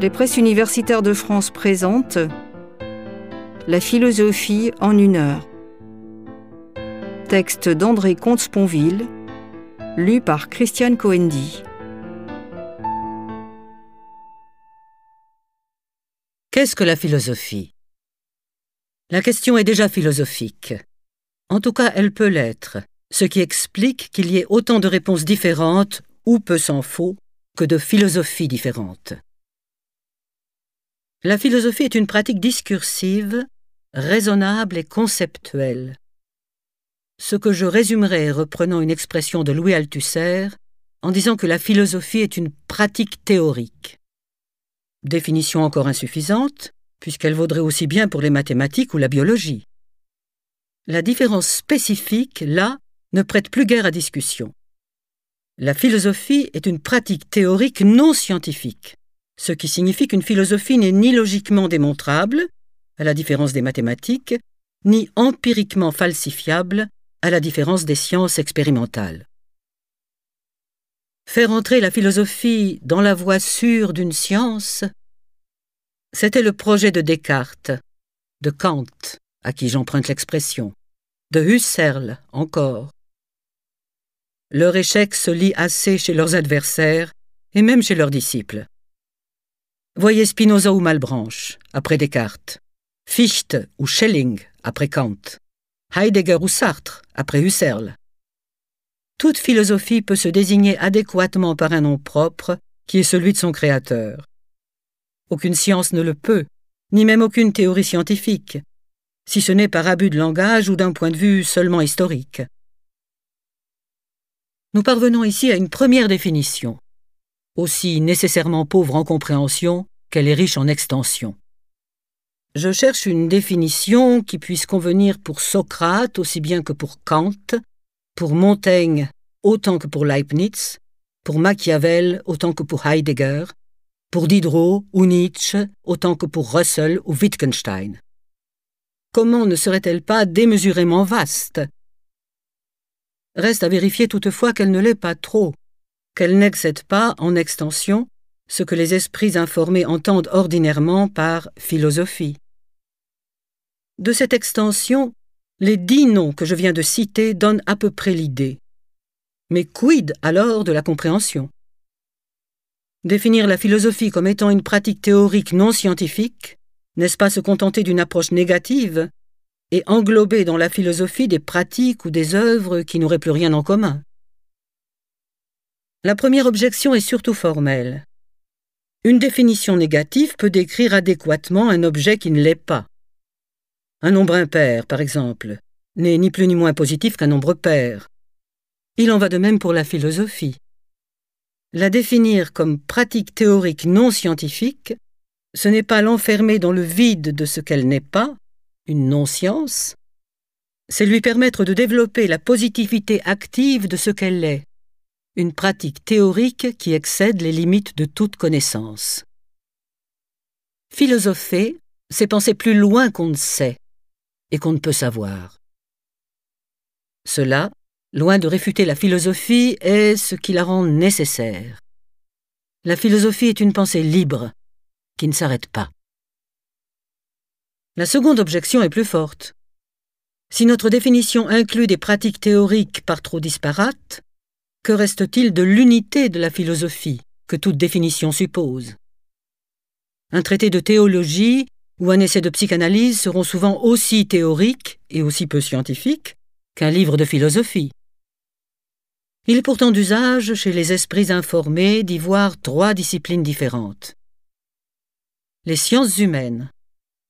Les presses universitaires de France présentent La philosophie en une heure. Texte d'André Comte-Sponville, lu par Christiane Coendi. Qu'est-ce que la philosophie? La question est déjà philosophique. En tout cas, elle peut l'être, ce qui explique qu'il y ait autant de réponses différentes, ou peu s'en faut, que de philosophies différentes. La philosophie est une pratique discursive, raisonnable et conceptuelle. Ce que je résumerai reprenant une expression de Louis Althusser en disant que la philosophie est une pratique théorique. Définition encore insuffisante, puisqu'elle vaudrait aussi bien pour les mathématiques ou la biologie. La différence spécifique, là, ne prête plus guère à discussion. La philosophie est une pratique théorique non scientifique ce qui signifie qu'une philosophie n'est ni logiquement démontrable, à la différence des mathématiques, ni empiriquement falsifiable, à la différence des sciences expérimentales. Faire entrer la philosophie dans la voie sûre d'une science, c'était le projet de Descartes, de Kant, à qui j'emprunte l'expression, de Husserl encore. Leur échec se lit assez chez leurs adversaires et même chez leurs disciples. Voyez Spinoza ou Malbranche, après Descartes. Fichte ou Schelling, après Kant. Heidegger ou Sartre, après Husserl. Toute philosophie peut se désigner adéquatement par un nom propre, qui est celui de son créateur. Aucune science ne le peut, ni même aucune théorie scientifique, si ce n'est par abus de langage ou d'un point de vue seulement historique. Nous parvenons ici à une première définition aussi nécessairement pauvre en compréhension qu'elle est riche en extension. Je cherche une définition qui puisse convenir pour Socrate aussi bien que pour Kant, pour Montaigne autant que pour Leibniz, pour Machiavel autant que pour Heidegger, pour Diderot ou Nietzsche autant que pour Russell ou Wittgenstein. Comment ne serait-elle pas démesurément vaste? Reste à vérifier toutefois qu'elle ne l'est pas trop, qu'elle n'excède pas, en extension, ce que les esprits informés entendent ordinairement par philosophie. De cette extension, les dix noms que je viens de citer donnent à peu près l'idée. Mais quid alors de la compréhension? Définir la philosophie comme étant une pratique théorique non scientifique, n'est-ce pas se contenter d'une approche négative et englober dans la philosophie des pratiques ou des œuvres qui n'auraient plus rien en commun? La première objection est surtout formelle. Une définition négative peut décrire adéquatement un objet qui ne l'est pas. Un nombre impair, par exemple, n'est ni plus ni moins positif qu'un nombre pair. Il en va de même pour la philosophie. La définir comme pratique théorique non scientifique, ce n'est pas l'enfermer dans le vide de ce qu'elle n'est pas, une non-science, c'est lui permettre de développer la positivité active de ce qu'elle est, une pratique théorique qui excède les limites de toute connaissance. Philosopher, c'est penser plus loin qu'on ne sait et qu'on ne peut savoir. Cela, loin de réfuter la philosophie, est ce qui la rend nécessaire. La philosophie est une pensée libre, qui ne s'arrête pas. La seconde objection est plus forte. Si notre définition inclut des pratiques théoriques par trop disparates, que reste-t-il de l'unité de la philosophie que toute définition suppose? Un traité de théologie ou un essai de psychanalyse seront souvent aussi théoriques et aussi peu scientifiques qu'un livre de philosophie. Il est pourtant d'usage chez les esprits informés d'y voir trois disciplines différentes. Les sciences humaines,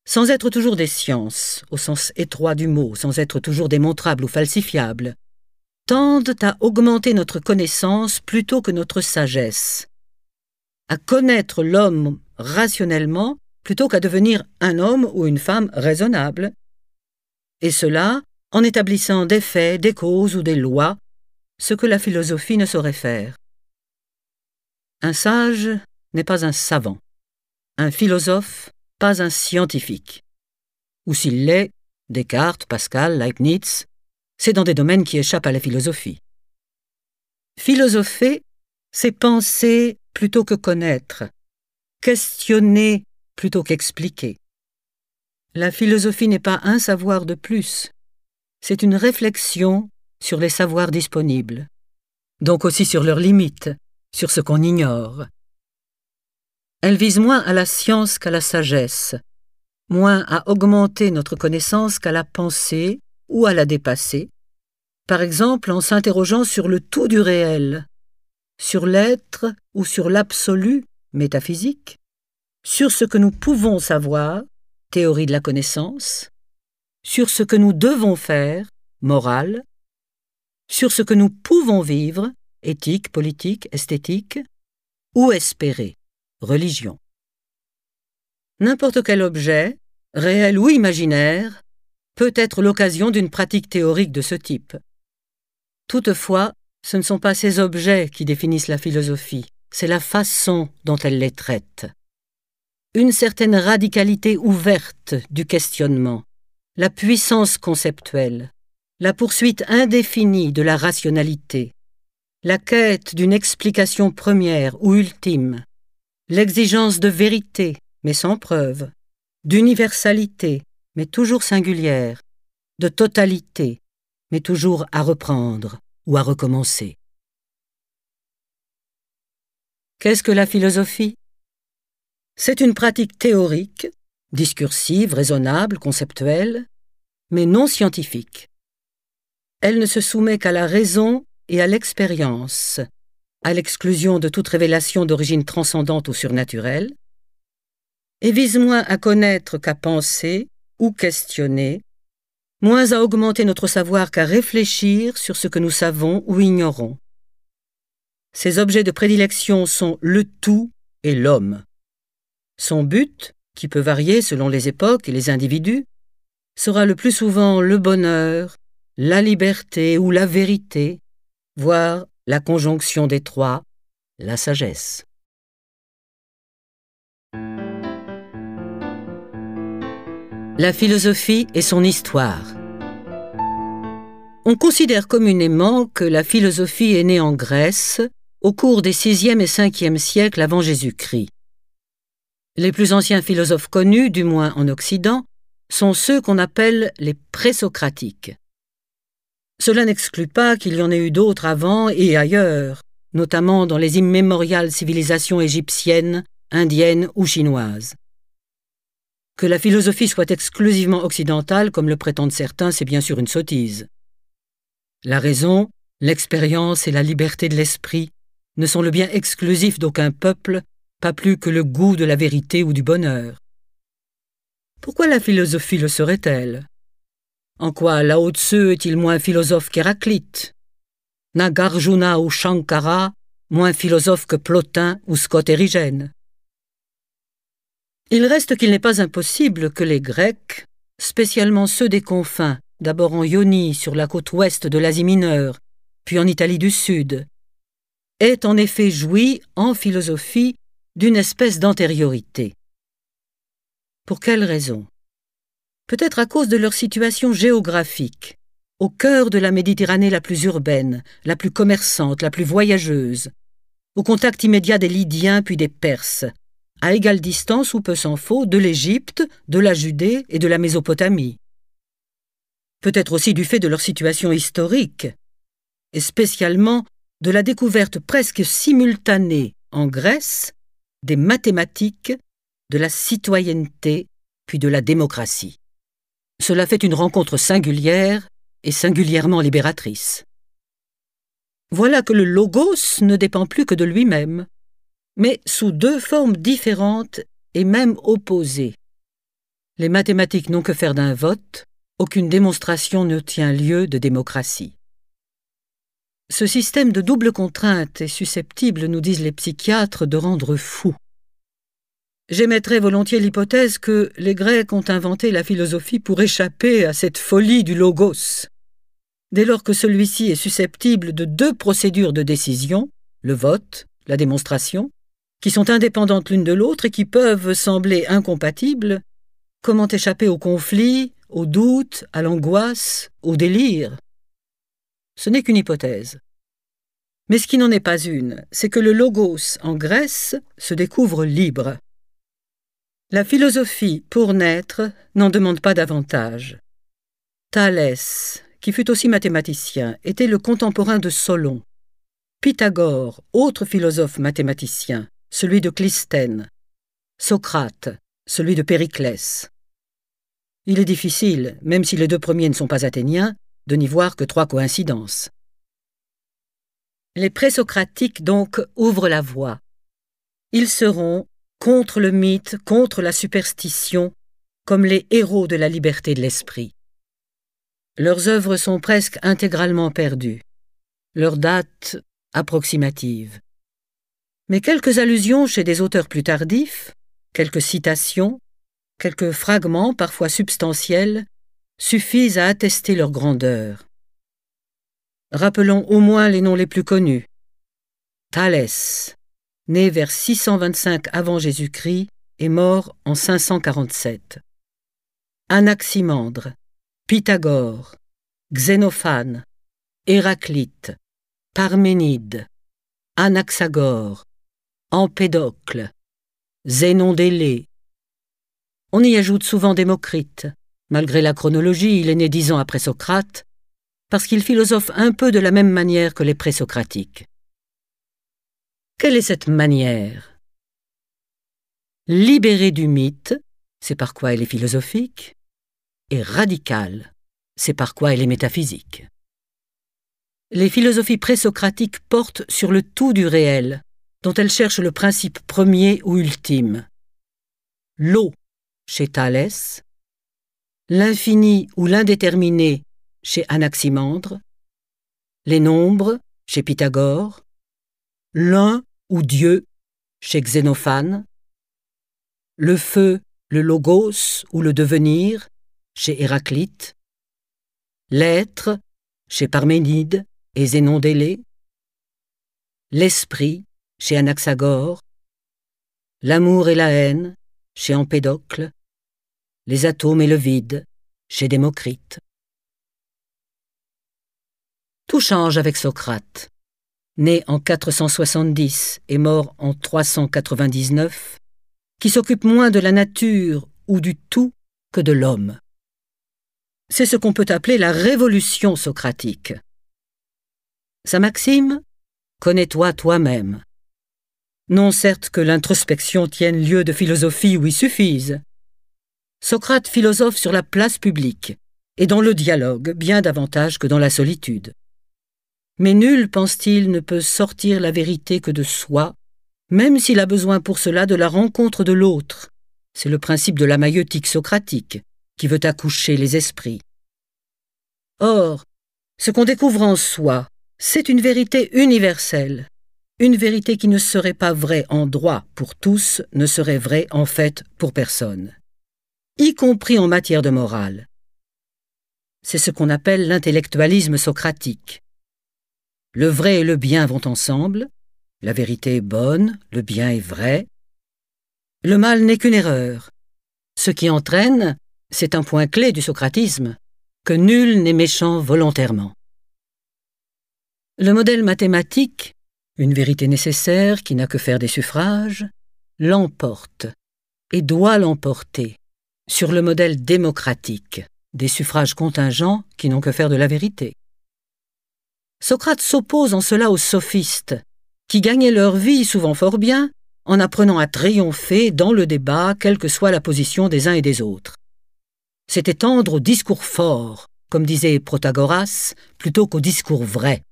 sans être toujours des sciences, au sens étroit du mot, sans être toujours démontrables ou falsifiables, tendent à augmenter notre connaissance plutôt que notre sagesse, à connaître l'homme rationnellement plutôt qu'à devenir un homme ou une femme raisonnable, et cela en établissant des faits, des causes ou des lois, ce que la philosophie ne saurait faire. Un sage n'est pas un savant, un philosophe pas un scientifique. Ou s'il l'est, Descartes, Pascal, Leibniz, c'est dans des domaines qui échappent à la philosophie. Philosopher, c'est penser plutôt que connaître, questionner plutôt qu'expliquer. La philosophie n'est pas un savoir de plus, c'est une réflexion sur les savoirs disponibles, donc aussi sur leurs limites, sur ce qu'on ignore. Elle vise moins à la science qu'à la sagesse, moins à augmenter notre connaissance qu'à la penser ou à la dépasser, par exemple en s'interrogeant sur le tout du réel, sur l'être ou sur l'absolu métaphysique, sur ce que nous pouvons savoir, théorie de la connaissance, sur ce que nous devons faire, morale, sur ce que nous pouvons vivre, éthique, politique, esthétique, ou espérer, religion. N'importe quel objet, réel ou imaginaire, peut être l'occasion d'une pratique théorique de ce type. Toutefois, ce ne sont pas ces objets qui définissent la philosophie, c'est la façon dont elle les traite. Une certaine radicalité ouverte du questionnement, la puissance conceptuelle, la poursuite indéfinie de la rationalité, la quête d'une explication première ou ultime, l'exigence de vérité, mais sans preuve, d'universalité, mais toujours singulière, de totalité, mais toujours à reprendre ou à recommencer. Qu'est-ce que la philosophie? C'est une pratique théorique, discursive, raisonnable, conceptuelle, mais non scientifique. Elle ne se soumet qu'à la raison et à l'expérience, à l'exclusion de toute révélation d'origine transcendante ou surnaturelle, et vise moins à connaître qu'à penser ou questionner, moins à augmenter notre savoir qu'à réfléchir sur ce que nous savons ou ignorons. Ses objets de prédilection sont le tout et l'homme. Son but, qui peut varier selon les époques et les individus, sera le plus souvent le bonheur, la liberté ou la vérité, voire la conjonction des trois, la sagesse. La philosophie et son histoire. On considère communément que la philosophie est née en Grèce au cours des 6e et 5e siècles avant Jésus-Christ. Les plus anciens philosophes connus, du moins en Occident, sont ceux qu'on appelle les présocratiques. Cela n'exclut pas qu'il y en ait eu d'autres avant et ailleurs, notamment dans les immémoriales civilisations égyptiennes, indiennes ou chinoises. Que la philosophie soit exclusivement occidentale, comme le prétendent certains, c'est bien sûr une sottise. La raison, l'expérience et la liberté de l'esprit ne sont le bien exclusif d'aucun peuple, pas plus que le goût de la vérité ou du bonheur. Pourquoi la philosophie le serait-elle? En quoi Lao Tzu est-il moins philosophe qu'Héraclite? Nagarjuna ou Shankara moins philosophe que Plotin ou Scott Érigène il reste qu'il n'est pas impossible que les Grecs, spécialement ceux des confins, d'abord en Ionie sur la côte ouest de l'Asie mineure, puis en Italie du Sud, aient en effet joui, en philosophie, d'une espèce d'antériorité. Pour quelle raison? Peut-être à cause de leur situation géographique, au cœur de la Méditerranée la plus urbaine, la plus commerçante, la plus voyageuse, au contact immédiat des Lydiens puis des Perses, à égale distance ou peu s'en faut de l'Égypte, de la Judée et de la Mésopotamie. Peut-être aussi du fait de leur situation historique, et spécialement de la découverte presque simultanée en Grèce des mathématiques, de la citoyenneté, puis de la démocratie. Cela fait une rencontre singulière et singulièrement libératrice. Voilà que le logos ne dépend plus que de lui-même, mais sous deux formes différentes et même opposées. Les mathématiques n'ont que faire d'un vote, aucune démonstration ne tient lieu de démocratie. Ce système de double contrainte est susceptible, nous disent les psychiatres, de rendre fou. J'émettrais volontiers l'hypothèse que les Grecs ont inventé la philosophie pour échapper à cette folie du logos. Dès lors que celui-ci est susceptible de deux procédures de décision, le vote, la démonstration, qui sont indépendantes l'une de l'autre et qui peuvent sembler incompatibles, comment échapper au conflit, au doute, à l'angoisse, au délire Ce n'est qu'une hypothèse. Mais ce qui n'en est pas une, c'est que le logos en Grèce se découvre libre, La philosophie, pour naître, n'en demande pas davantage. Thalès, qui fut aussi mathématicien, était le contemporain de Solon. Pythagore, autre philosophe mathématicien, celui de Clisthène. Socrate, celui de Périclès. Il est difficile, même si les deux premiers ne sont pas athéniens, de n'y voir que trois coïncidences. Les présocratiques donc ouvrent la voie. Ils seront contre le mythe, contre la superstition, comme les héros de la liberté de l'esprit. Leurs œuvres sont presque intégralement perdues, leur date approximative. Mais quelques allusions chez des auteurs plus tardifs, quelques citations, quelques fragments parfois substantiels, suffisent à attester leur grandeur. Rappelons au moins les noms les plus connus. Thalès, né vers 625 avant Jésus-Christ et mort en 547. Anaximandre, Pythagore, Xénophane, Héraclite, Parménide, Anaxagore, Empédocle, Zénon d'Élée. On y ajoute souvent Démocrite. Malgré la chronologie, il est né dix ans après Socrate, parce qu'il philosophe un peu de la même manière que les présocratiques. Quelle est cette manière? Libérée du mythe, c'est par quoi elle est philosophique, et radicale, c'est par quoi elle est métaphysique. Les philosophies présocratiques portent sur le tout du réel, dont elles cherchent le principe premier ou ultime. L'eau, chez Thalès, l'infini ou l'indéterminé, chez Anaximandre, les nombres, chez Pythagore, l'un ou Dieu, chez Xénophane, le feu, le logos ou le devenir, chez Héraclite, l'être, chez Parménide et Zénon d'Élée, l'esprit, chez Anaxagore, l'amour et la haine, chez Empédocle, les atomes et le vide, chez Démocrite. Tout change avec Socrate. Né en 470 et mort en 399, qui s'occupe moins de la nature ou du tout que de l'homme. C'est ce qu'on peut appeler la révolution socratique. Sa maxime Connais-toi toi-même. Non certes que l'introspection tienne lieu de philosophie où il suffise. Socrate philosophe sur la place publique, et dans le dialogue bien davantage que dans la solitude. Mais nul, pense-t-il, ne peut sortir la vérité que de soi, même s'il a besoin pour cela de la rencontre de l'autre. C'est le principe de la maïeutique socratique, qui veut accoucher les esprits. Or, ce qu'on découvre en soi, c'est une vérité universelle, une vérité qui ne serait pas vraie en droit pour tous, ne serait vraie en fait pour personne, y compris en matière de morale. C'est ce qu'on appelle l'intellectualisme socratique. Le vrai et le bien vont ensemble, la vérité est bonne, le bien est vrai. Le mal n'est qu'une erreur. Ce qui entraîne, c'est un point clé du socratisme, que nul n'est méchant volontairement. Le modèle mathématique une vérité nécessaire qui n'a que faire des suffrages, l'emporte et doit l'emporter sur le modèle démocratique des suffrages contingents qui n'ont que faire de la vérité. Socrate s'oppose en cela aux sophistes, qui gagnaient leur vie souvent fort bien en apprenant à triompher dans le débat quelle que soit la position des uns et des autres. C'est étendre au discours fort, comme disait Protagoras, plutôt qu'au discours vrai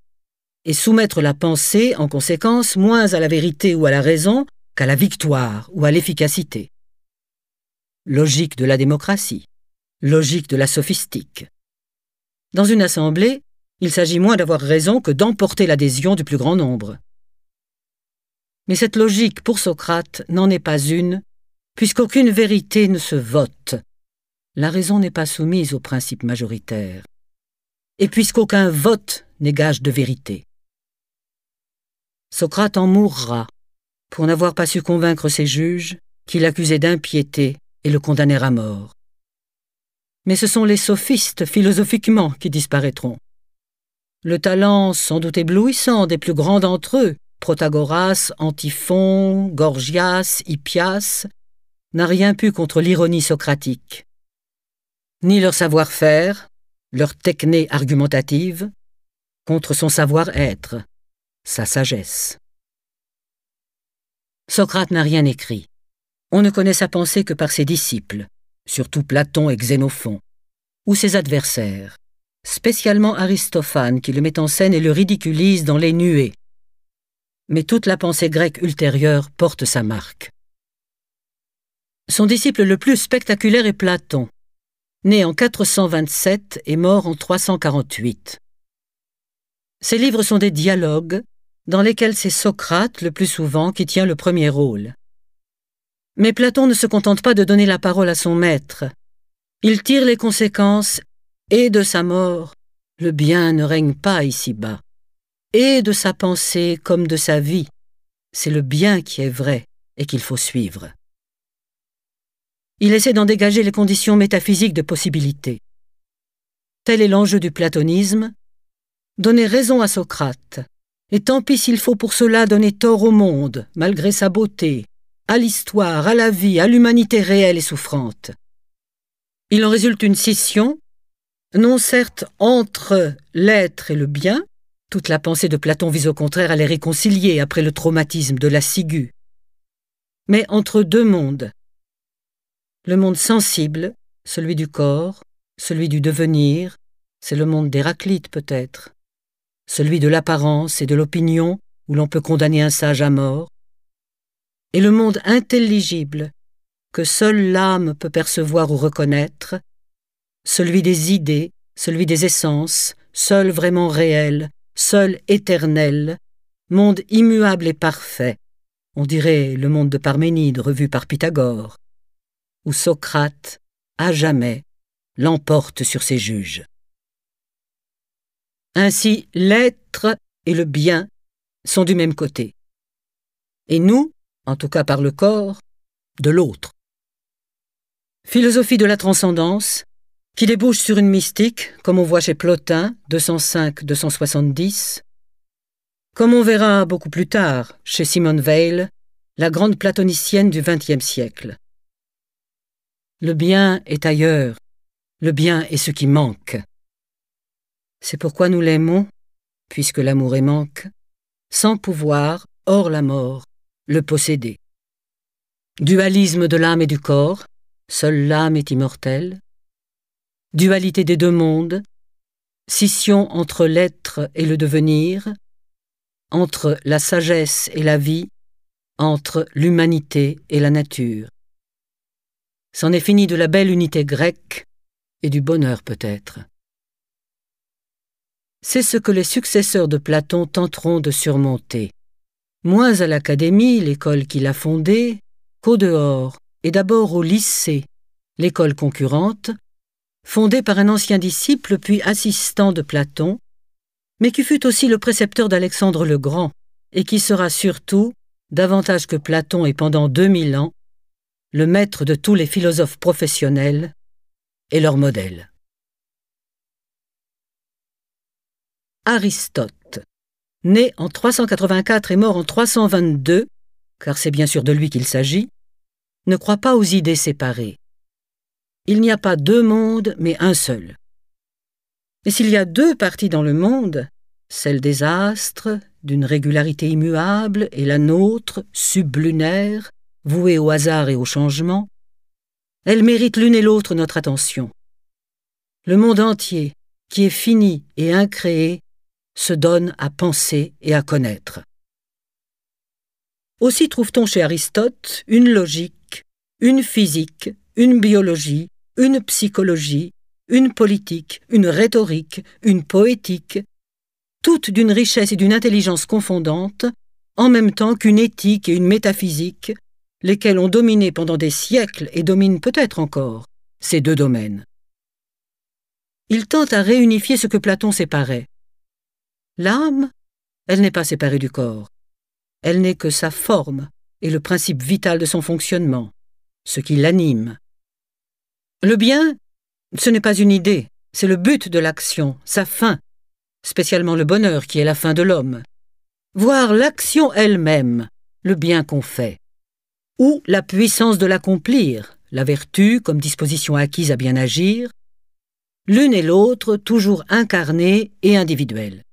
et soumettre la pensée, en conséquence, moins à la vérité ou à la raison qu'à la victoire ou à l'efficacité. Logique de la démocratie, logique de la sophistique. Dans une assemblée, il s'agit moins d'avoir raison que d'emporter l'adhésion du plus grand nombre. Mais cette logique, pour Socrate, n'en est pas une, puisqu'aucune vérité ne se vote. La raison n'est pas soumise au principe majoritaire. Et puisqu'aucun vote n'est gage de vérité. Socrate en mourra, pour n'avoir pas su convaincre ses juges, qui l'accusaient d'impiété et le condamnèrent à mort. Mais ce sont les sophistes philosophiquement qui disparaîtront. Le talent sans doute éblouissant des plus grands d'entre eux, Protagoras, Antiphon, Gorgias, Hippias, n'a rien pu contre l'ironie socratique. Ni leur savoir-faire, leur techné argumentative, contre son savoir-être, sa sagesse. Socrate n'a rien écrit. On ne connaît sa pensée que par ses disciples, surtout Platon et Xénophon, ou ses adversaires, spécialement Aristophane qui le met en scène et le ridiculise dans Les Nuées. Mais toute la pensée grecque ultérieure porte sa marque. Son disciple le plus spectaculaire est Platon, né en 427 et mort en 348. Ses livres sont des dialogues dans lesquels c'est Socrate le plus souvent qui tient le premier rôle. Mais Platon ne se contente pas de donner la parole à son maître. Il tire les conséquences et de sa mort, le bien ne règne pas ici-bas, et de sa pensée comme de sa vie, c'est le bien qui est vrai et qu'il faut suivre. Il essaie d'en dégager les conditions métaphysiques de possibilité. Tel est l'enjeu du platonisme, donner raison à Socrate, et tant pis s'il faut pour cela donner tort au monde, malgré sa beauté, à l'histoire, à la vie, à l'humanité réelle et souffrante. Il en résulte une scission, non certes entre l'être et le bien, toute la pensée de Platon vise au contraire à les réconcilier après le traumatisme de la ciguë, mais entre deux mondes, le monde sensible, celui du corps, celui du devenir, c'est le monde d'Héraclite peut-être. Celui de l'apparence et de l'opinion, où l'on peut condamner un sage à mort. Et le monde intelligible, que seule l'âme peut percevoir ou reconnaître, celui des idées, celui des essences, seul vraiment réel, seul éternel, monde immuable et parfait, on dirait le monde de Parménide revu par Pythagore où Socrate, à jamais, l'emporte sur ses juges. Ainsi, l'être et le bien sont du même côté. Et nous, en tout cas par le corps, de l'autre. Philosophie de la transcendance, qui débouche sur une mystique, comme on voit chez Plotin, 205-270, comme on verra beaucoup plus tard chez Simone Weil, la grande platonicienne du XXe siècle. Le bien est ailleurs, le bien est ce qui manque. C'est pourquoi nous l'aimons, puisque l'amour est manque, sans pouvoir, hors la mort, le posséder. Dualisme de l'âme et du corps, seule l'âme est immortelle. Dualité des deux mondes, scission entre l'être et le devenir, entre la sagesse et la vie, entre l'humanité et la nature. C'en est fini de la belle unité grecque et du bonheur peut-être. C'est ce que les successeurs de Platon tenteront de surmonter, moins à l'Académie, l'école qu'il a fondée, qu'au dehors, et d'abord au lycée, l'école concurrente, fondée par un ancien disciple puis assistant de Platon, mais qui fut aussi le précepteur d'Alexandre le Grand, et qui sera surtout, davantage que Platon et pendant deux mille ans, le maître de tous les philosophes professionnels et leur modèle. Aristote, né en 384 et mort en 322, car c'est bien sûr de lui qu'il s'agit, ne croit pas aux idées séparées. Il n'y a pas deux mondes, mais un seul. Et s'il y a deux parties dans le monde, celle des astres, d'une régularité immuable, et la nôtre, sublunaire, vouées au hasard et au changement, elles méritent l'une et l'autre notre attention. Le monde entier, qui est fini et incréé, se donne à penser et à connaître. Aussi trouve-t-on chez Aristote une logique, une physique, une biologie, une psychologie, une politique, une rhétorique, une poétique, toutes d'une richesse et d'une intelligence confondantes, en même temps qu'une éthique et une métaphysique, lesquels ont dominé pendant des siècles et dominent peut-être encore ces deux domaines. Il tente à réunifier ce que Platon séparait. L'âme, elle n'est pas séparée du corps. Elle n'est que sa forme et le principe vital de son fonctionnement, ce qui l'anime. Le bien, ce n'est pas une idée, c'est le but de l'action, sa fin, spécialement le bonheur qui est la fin de l'homme. Voir l'action elle-même, le bien qu'on fait ou la puissance de l'accomplir, la vertu comme disposition acquise à bien agir, l'une et l'autre toujours incarnées et individuelles.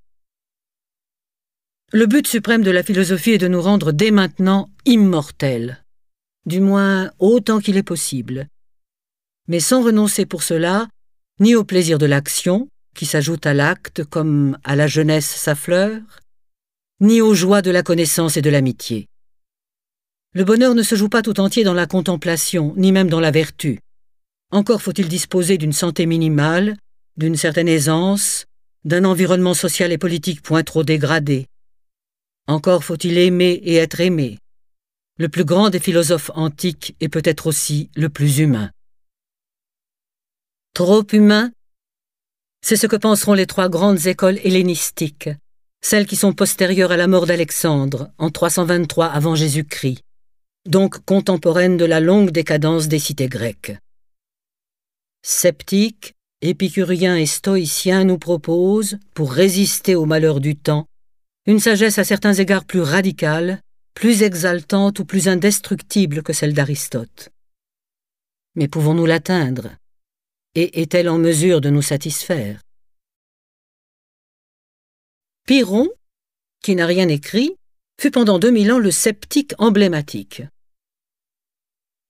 Le but suprême de la philosophie est de nous rendre dès maintenant immortels, du moins autant qu'il est possible, mais sans renoncer pour cela ni au plaisir de l'action, qui s'ajoute à l'acte comme à la jeunesse sa fleur, ni aux joies de la connaissance et de l'amitié. Le bonheur ne se joue pas tout entier dans la contemplation, ni même dans la vertu. Encore faut-il disposer d'une santé minimale, d'une certaine aisance, d'un environnement social et politique point trop dégradé. Encore faut-il aimer et être aimé. Le plus grand des philosophes antiques est peut-être aussi le plus humain. Trop humain? C'est ce que penseront les trois grandes écoles hellénistiques, celles qui sont postérieures à la mort d'Alexandre en 323 avant Jésus-Christ donc contemporaine de la longue décadence des cités grecques. Sceptiques, épicuriens et stoïciens nous proposent, pour résister aux malheurs du temps, une sagesse à certains égards plus radicale, plus exaltante ou plus indestructible que celle d'Aristote. Mais pouvons-nous l'atteindre? Et est-elle en mesure de nous satisfaire? Pyrrhon, qui n'a rien écrit, fut pendant 2000 ans le sceptique emblématique.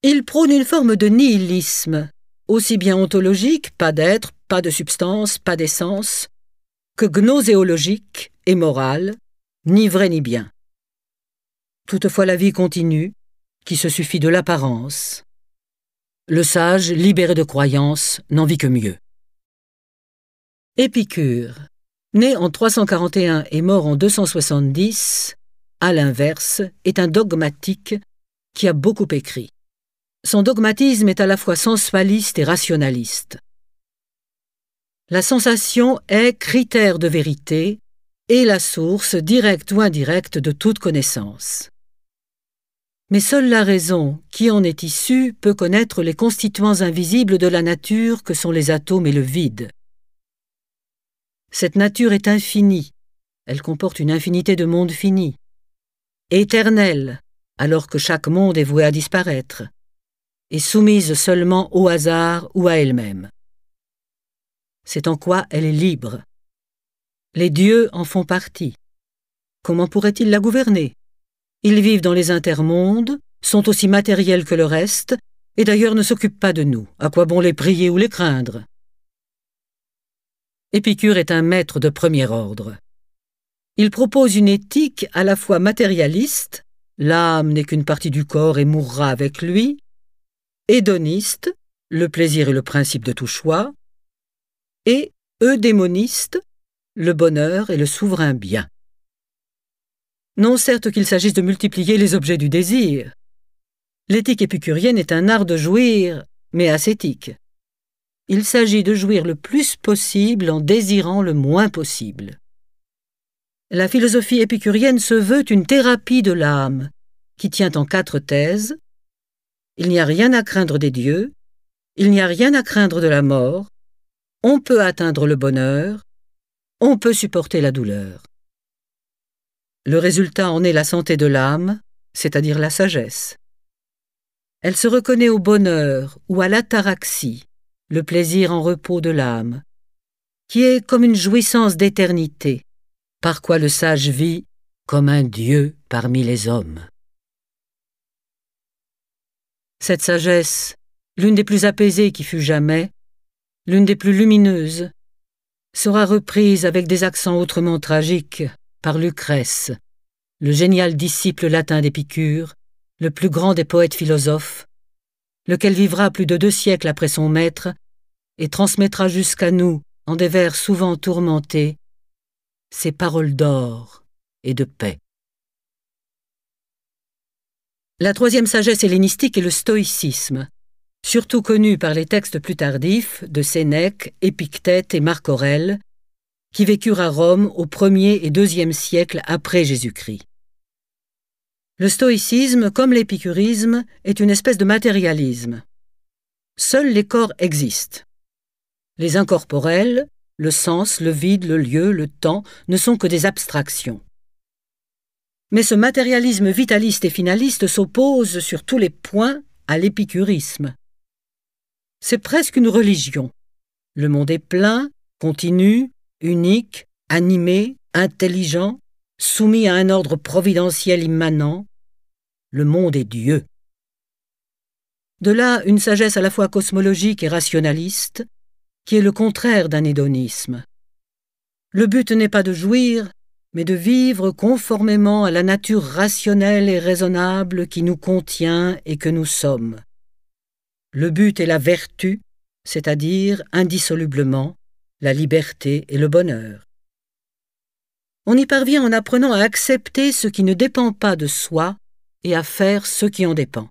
Il prône une forme de nihilisme, aussi bien ontologique, pas d'être, pas de substance, pas d'essence, que gnoséologique et moral, ni vrai ni bien. Toutefois la vie continue, qui se suffit de l'apparence. Le sage, libéré de croyance, n'en vit que mieux. Épicure, né en 341 et mort en 270, à l'inverse, est un dogmatique qui a beaucoup écrit. Son dogmatisme est à la fois sensualiste et rationaliste. La sensation est critère de vérité et la source, directe ou indirecte, de toute connaissance. Mais seule la raison, qui en est issue, peut connaître les constituants invisibles de la nature que sont les atomes et le vide. Cette nature est infinie, elle comporte une infinité de mondes finis éternelle, alors que chaque monde est voué à disparaître, et soumise seulement au hasard ou à elle-même. C'est en quoi elle est libre. Les dieux en font partie. Comment pourraient-ils la gouverner? Ils vivent dans les intermondes, sont aussi matériels que le reste, et d'ailleurs ne s'occupent pas de nous. À quoi bon les prier ou les craindre? Épicure est un maître de premier ordre. Il propose une éthique à la fois matérialiste, l'âme n'est qu'une partie du corps et mourra avec lui, hédoniste, le plaisir est le principe de tout choix, et eudémoniste, le bonheur est le souverain bien. Non certes qu'il s'agisse de multiplier les objets du désir. L'éthique épicurienne est un art de jouir, mais ascétique. Il s'agit de jouir le plus possible en désirant le moins possible. La philosophie épicurienne se veut une thérapie de l'âme, qui tient en quatre thèses. Il n'y a rien à craindre des dieux, il n'y a rien à craindre de la mort, on peut atteindre le bonheur, on peut supporter la douleur. Le résultat en est la santé de l'âme, c'est-à-dire la sagesse. Elle se reconnaît au bonheur ou à l'ataraxie, le plaisir en repos de l'âme, qui est comme une jouissance d'éternité, par quoi le sage vit comme un Dieu parmi les hommes. Cette sagesse, l'une des plus apaisées qui fut jamais, l'une des plus lumineuses, sera reprise avec des accents autrement tragiques par Lucrèce, le génial disciple latin d'Épicure, le plus grand des poètes philosophes, lequel vivra plus de deux siècles après son maître et transmettra jusqu'à nous, en des vers souvent tourmentés, ces paroles d'or et de paix. La troisième sagesse hellénistique est le stoïcisme, surtout connu par les textes plus tardifs de Sénèque, Épictète et Marc Aurèle, qui vécurent à Rome au premier et deuxième siècle après Jésus-Christ. Le stoïcisme, comme l'épicurisme, est une espèce de matérialisme. Seuls les corps existent. Les incorporels, le sens, le vide, le lieu, le temps ne sont que des abstractions. Mais ce matérialisme vitaliste et finaliste s'oppose sur tous les points à l'épicurisme. C'est presque une religion. Le monde est plein, continu, unique, animé, intelligent, soumis à un ordre providentiel immanent. Le monde est Dieu. De là une sagesse à la fois cosmologique et rationaliste, qui est le contraire d'un hédonisme. Le but n'est pas de jouir, mais de vivre conformément à la nature rationnelle et raisonnable qui nous contient et que nous sommes. Le but est la vertu, c'est-à-dire indissolublement la liberté et le bonheur. On y parvient en apprenant à accepter ce qui ne dépend pas de soi et à faire ce qui en dépend.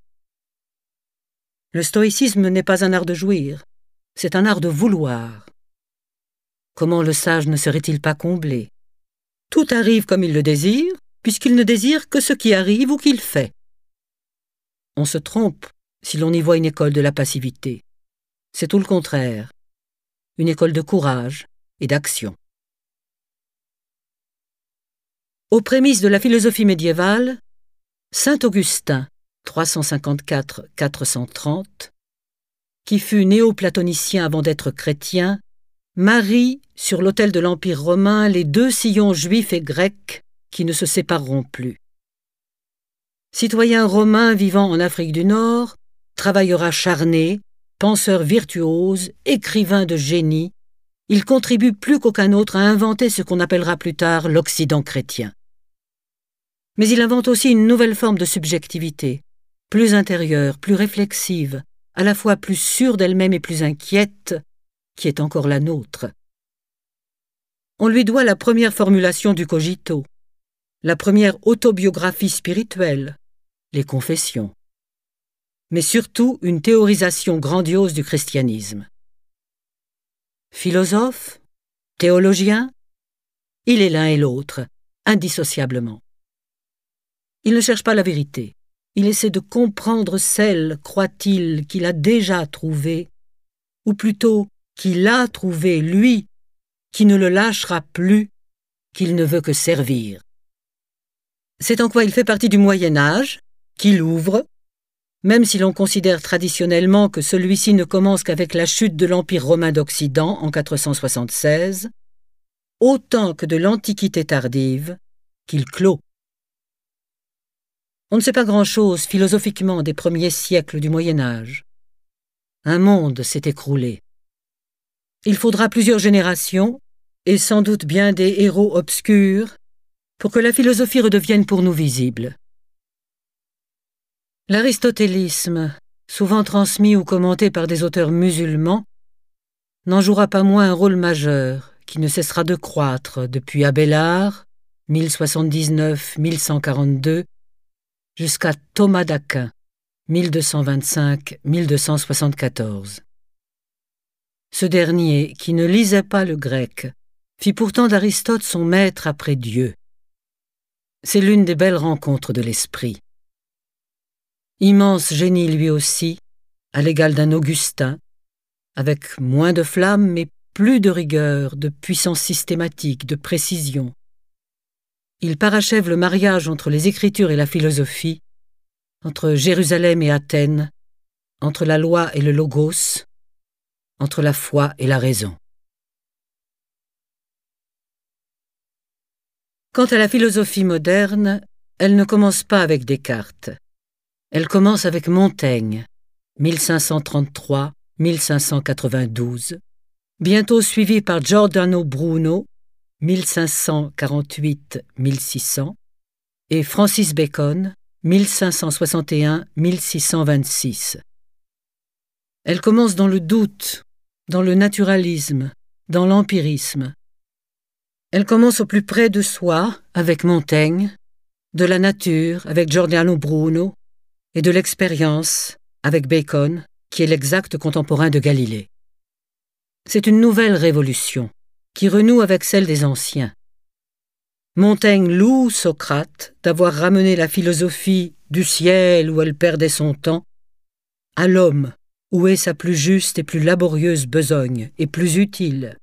Le stoïcisme n'est pas un art de jouir, c'est un art de vouloir. Comment le sage ne serait-il pas comblé? Tout arrive comme il le désire, puisqu'il ne désire que ce qui arrive ou qu'il fait. On se trompe si l'on y voit une école de la passivité. C'est tout le contraire, une école de courage et d'action. Aux prémices de la philosophie médiévale, Saint Augustin 354-430, qui fut néo-platonicien avant d'être chrétien, marie sur l'autel de l'Empire romain les deux sillons juifs et grecs qui ne se sépareront plus. Citoyen romain vivant en Afrique du Nord, travailleur acharné, penseur virtuose, écrivain de génie, il contribue plus qu'aucun autre à inventer ce qu'on appellera plus tard l'Occident chrétien. Mais il invente aussi une nouvelle forme de subjectivité, plus intérieure, plus réflexive, à la fois plus sûre d'elle-même et plus inquiète, qui est encore la nôtre. On lui doit la première formulation du cogito, la première autobiographie spirituelle, les confessions, mais surtout une théorisation grandiose du christianisme. Philosophe, théologien, il est l'un et l'autre, indissociablement. Il ne cherche pas la vérité. Il essaie de comprendre celle, croit-il, qu'il a déjà trouvée, ou plutôt qu'il a trouvée, lui, qui ne le lâchera plus, qu'il ne veut que servir. C'est en quoi il fait partie du Moyen Âge, qu'il ouvre, même si l'on considère traditionnellement que celui-ci ne commence qu'avec la chute de l'Empire romain d'Occident en 476, autant que de l'Antiquité tardive, qu'il clôt. On ne sait pas grand-chose philosophiquement des premiers siècles du Moyen Âge. Un monde s'est écroulé. Il faudra plusieurs générations, et sans doute bien des héros obscurs, pour que la philosophie redevienne pour nous visible. L'aristotélisme, souvent transmis ou commenté par des auteurs musulmans, n'en jouera pas moins un rôle majeur, qui ne cessera de croître depuis Abélard, 1079-1142, jusqu'à Thomas d'Aquin, 1225-1274. Ce dernier, qui ne lisait pas le grec, fit pourtant d'Aristote son maître après Dieu. C'est l'une des belles rencontres de l'esprit. Immense génie lui aussi, à l'égal d'un Augustin, avec moins de flamme mais plus de rigueur, de puissance systématique, de précision, il parachève le mariage entre les Écritures et la philosophie, entre Jérusalem et Athènes, entre la loi et le logos, entre la foi et la raison. Quant à la philosophie moderne, elle ne commence pas avec Descartes. Elle commence avec Montaigne, 1533-1592, bientôt suivi par Giordano Bruno, 1548-1600, et Francis Bacon, 1561-1626. Elle commence dans le doute, dans le naturalisme, dans l'empirisme. Elle commence au plus près de soi avec Montaigne, de la nature avec Giordano Bruno, et de l'expérience avec Bacon, qui est l'exact contemporain de Galilée. C'est une nouvelle révolution qui renoue avec celle des anciens. Montaigne loue Socrate d'avoir ramené la philosophie du ciel où elle perdait son temps à l'homme où est sa plus juste et plus laborieuse besogne et plus utile.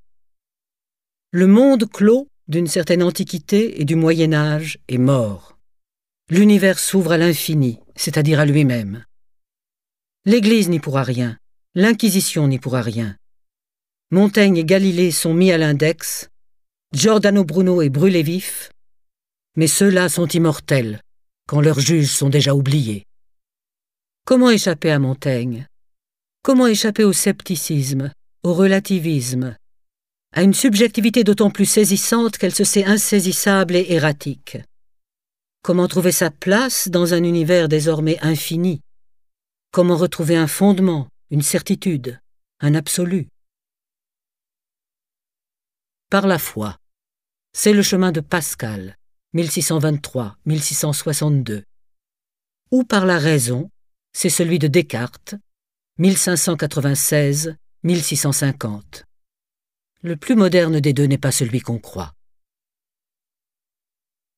Le monde clos d'une certaine antiquité et du Moyen Âge est mort. l'univers s'ouvre à l'infini, c'est-à-dire à, lui-même. L'Église n'y pourra rien, l'Inquisition n'y pourra rien. Montaigne et Galilée sont mis à l'index, Giordano Bruno est brûlé vif, mais ceux-là sont immortels, quand leurs juges sont déjà oubliés. Comment échapper à Montaigne? Comment échapper au scepticisme, au relativisme, à une subjectivité d'autant plus saisissante qu'elle se sait insaisissable et erratique? Comment trouver sa place dans un univers désormais infini? Comment retrouver un fondement, une certitude, un absolu? Par la foi. C'est le chemin de Pascal, 1623-1662. Ou par la raison, c'est celui de Descartes, 1596-1650. Le plus moderne des deux n'est pas celui qu'on croit.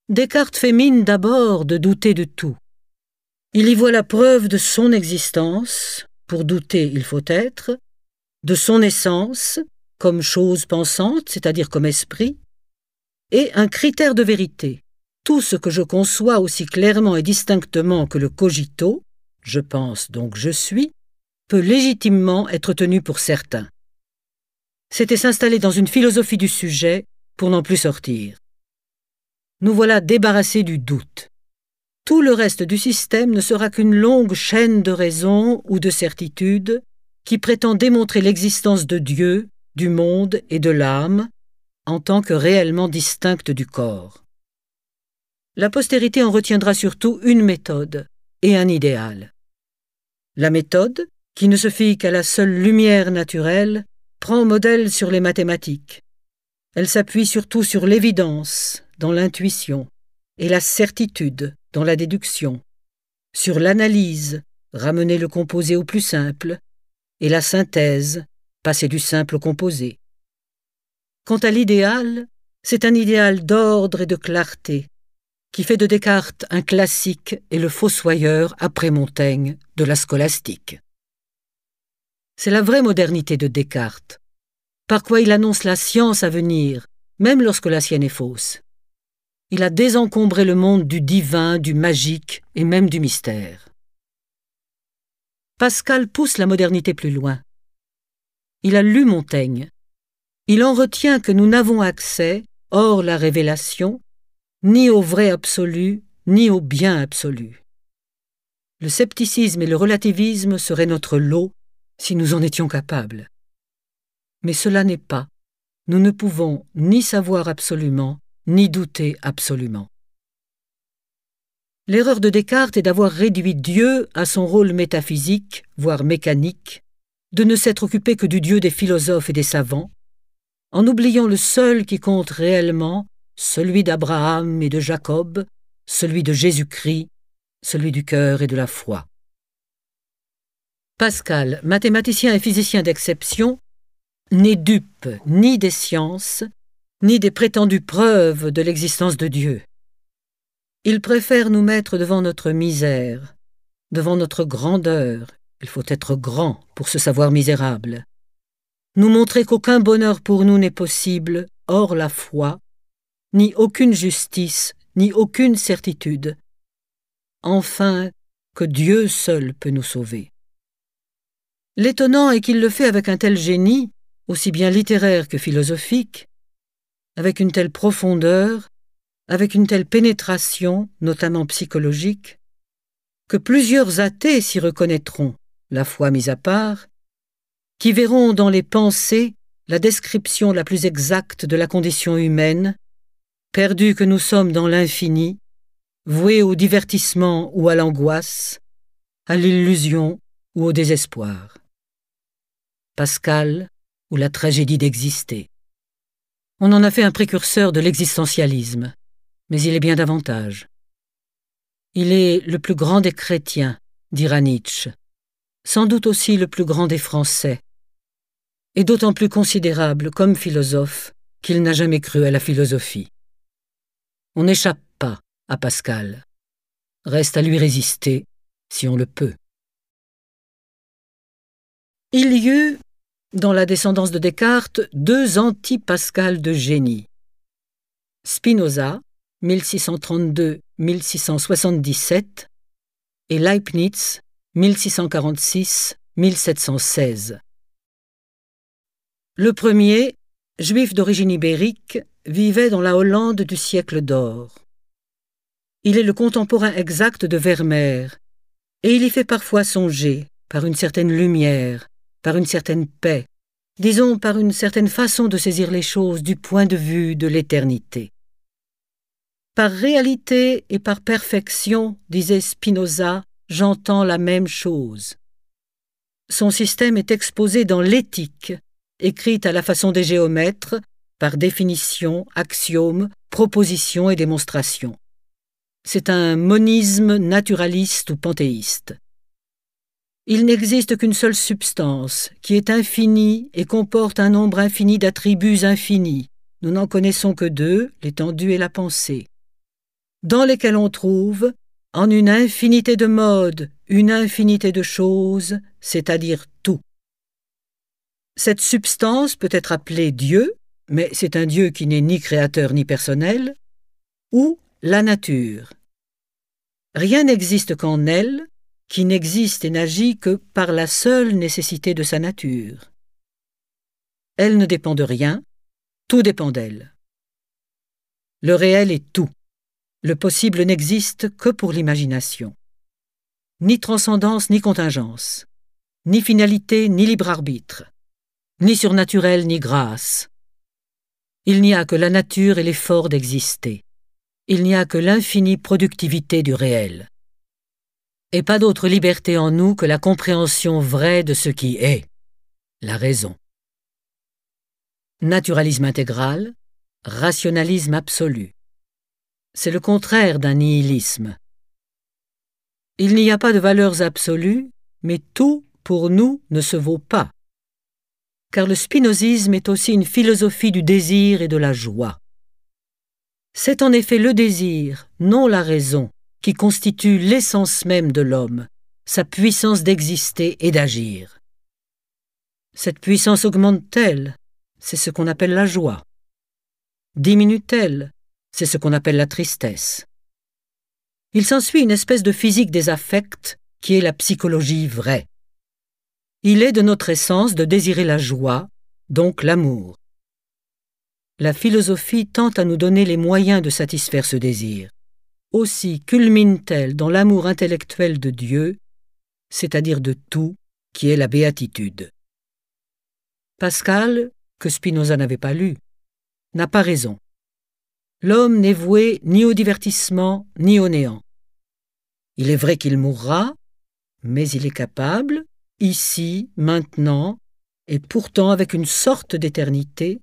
Descartes fait mine d'abord de douter de tout. Il y voit la preuve de son existence, pour douter il faut être, de son essence, comme chose pensante, c'est-à-dire comme esprit, et un critère de vérité. Tout ce que je conçois aussi clairement et distinctement que le cogito, je pense donc je suis, peut légitimement être tenu pour certain. C'était s'installer dans une philosophie du sujet pour n'en plus sortir nous voilà débarrassés du doute. Tout le reste du système ne sera qu'une longue chaîne de raisons ou de certitudes qui prétend démontrer l'existence de Dieu, du monde et de l'âme en tant que réellement distincte du corps. La postérité en retiendra surtout une méthode et un idéal. La méthode, qui ne se fie qu'à la seule lumière naturelle, prend modèle sur les mathématiques. Elle s'appuie surtout sur l'évidence, dans l'intuition, et la certitude dans la déduction, sur l'analyse, ramener le composé au plus simple, et la synthèse, passer du simple au composé. Quant à l'idéal, c'est un idéal d'ordre et de clarté, qui fait de Descartes un classique et le fossoyeur, après Montaigne, de la scolastique. C'est la vraie modernité de Descartes, par quoi il annonce la science à venir, même lorsque la sienne est fausse il a désencombré le monde du divin, du magique et même du mystère. Pascal pousse la modernité plus loin. Il a lu Montaigne. Il en retient que nous n'avons accès, hors la révélation, ni au vrai absolu, ni au bien absolu. Le scepticisme et le relativisme seraient notre lot si nous en étions capables. Mais cela n'est pas. Nous ne pouvons ni savoir absolument, ni douter absolument. L'erreur de Descartes est d'avoir réduit Dieu à son rôle métaphysique, voire mécanique, de ne s'être occupé que du Dieu des philosophes et des savants, en oubliant le seul qui compte réellement, celui d'Abraham et de Jacob, celui de Jésus-Christ, celui du cœur et de la foi. Pascal, mathématicien et physicien d'exception, n'est dupe ni des sciences, ni des prétendues preuves de l'existence de Dieu. Il préfère nous mettre devant notre misère, devant notre grandeur, il faut être grand pour se savoir misérable, nous montrer qu'aucun bonheur pour nous n'est possible hors la foi, ni aucune justice, ni aucune certitude, enfin que Dieu seul peut nous sauver. L'étonnant est qu'il le fait avec un tel génie, aussi bien littéraire que philosophique, avec une telle profondeur, avec une telle pénétration, notamment psychologique, que plusieurs athées s'y reconnaîtront, la foi mise à part, qui verront dans les pensées la description la plus exacte de la condition humaine, perdus que nous sommes dans l'infini, voués au divertissement ou à l'angoisse, à l'illusion ou au désespoir. Pascal ou la tragédie d'exister. On en a fait un précurseur de l'existentialisme, mais il est bien davantage. Il est le plus grand des chrétiens, dira Nietzsche, sans doute aussi le plus grand des Français, et d'autant plus considérable comme philosophe qu'il n'a jamais cru à la philosophie. On n'échappe pas à Pascal. Reste à lui résister, si on le peut. Il y eut, dans la descendance de Descartes deux anti-Pascal de génie. Spinoza, 1632-1677 et Leibniz 1646-1716. Le premier, juif d'origine ibérique, vivait dans la Hollande du siècle d'or. Il est le contemporain exact de Vermeer, et il y fait parfois songer, par une certaine lumière, par une certaine paix, disons par une certaine façon de saisir les choses du point de vue de l'éternité. Par réalité et par perfection, disait Spinoza, j'entends la même chose. Son système est exposé dans l'éthique, écrite à la façon des géomètres, par définition, axiome, proposition et démonstration. C'est un monisme naturaliste ou panthéiste. Il n'existe qu'une seule substance, qui est infinie et comporte un nombre infini d'attributs infinis. Nous n'en connaissons que deux, l'étendue et la pensée, dans lesquels on trouve, en une infinité de modes, une infinité de choses, c'est-à-dire tout. Cette substance peut être appelée Dieu, mais c'est un Dieu qui n'est ni créateur ni personnel, ou la nature. Rien n'existe qu'en elle, qui n'existe et n'agit que par la seule nécessité de sa nature. Elle ne dépend de rien, tout dépend d'elle. Le réel est tout. Le possible n'existe que pour l'imagination. Ni transcendance ni contingence, ni finalité ni libre arbitre, ni surnaturel ni grâce. Il n'y a que la nature et l'effort d'exister il n'y a que l'infinie productivité du réel. Et pas d'autre liberté en nous que la compréhension vraie de ce qui est, la raison. Naturalisme intégral, rationalisme absolu. C'est le contraire d'un nihilisme. Il n'y a pas de valeurs absolues, mais tout, pour nous, ne se vaut pas. Car le spinozisme est aussi une philosophie du désir et de la joie. C'est en effet le désir, non la raison, qui constitue l'essence même de l'homme, sa puissance d'exister et d'agir. Cette puissance augmente-t-elle? C'est ce qu'on appelle la joie. Diminue-t-elle? C'est ce qu'on appelle la tristesse. Il s'ensuit une espèce de physique des affects qui est la psychologie vraie. Il est de notre essence de désirer la joie, donc l'amour la philosophie tente à nous donner les moyens de satisfaire ce désir. Aussi culmine-t-elle dans l'amour intellectuel de Dieu, c'est-à-dire de tout, qui est la béatitude. Pascal, que Spinoza n'avait pas lu, n'a pas raison. L'homme n'est voué ni au divertissement ni au néant. Il est vrai qu'il mourra, mais il est capable, ici, maintenant, et pourtant avec une sorte d'éternité,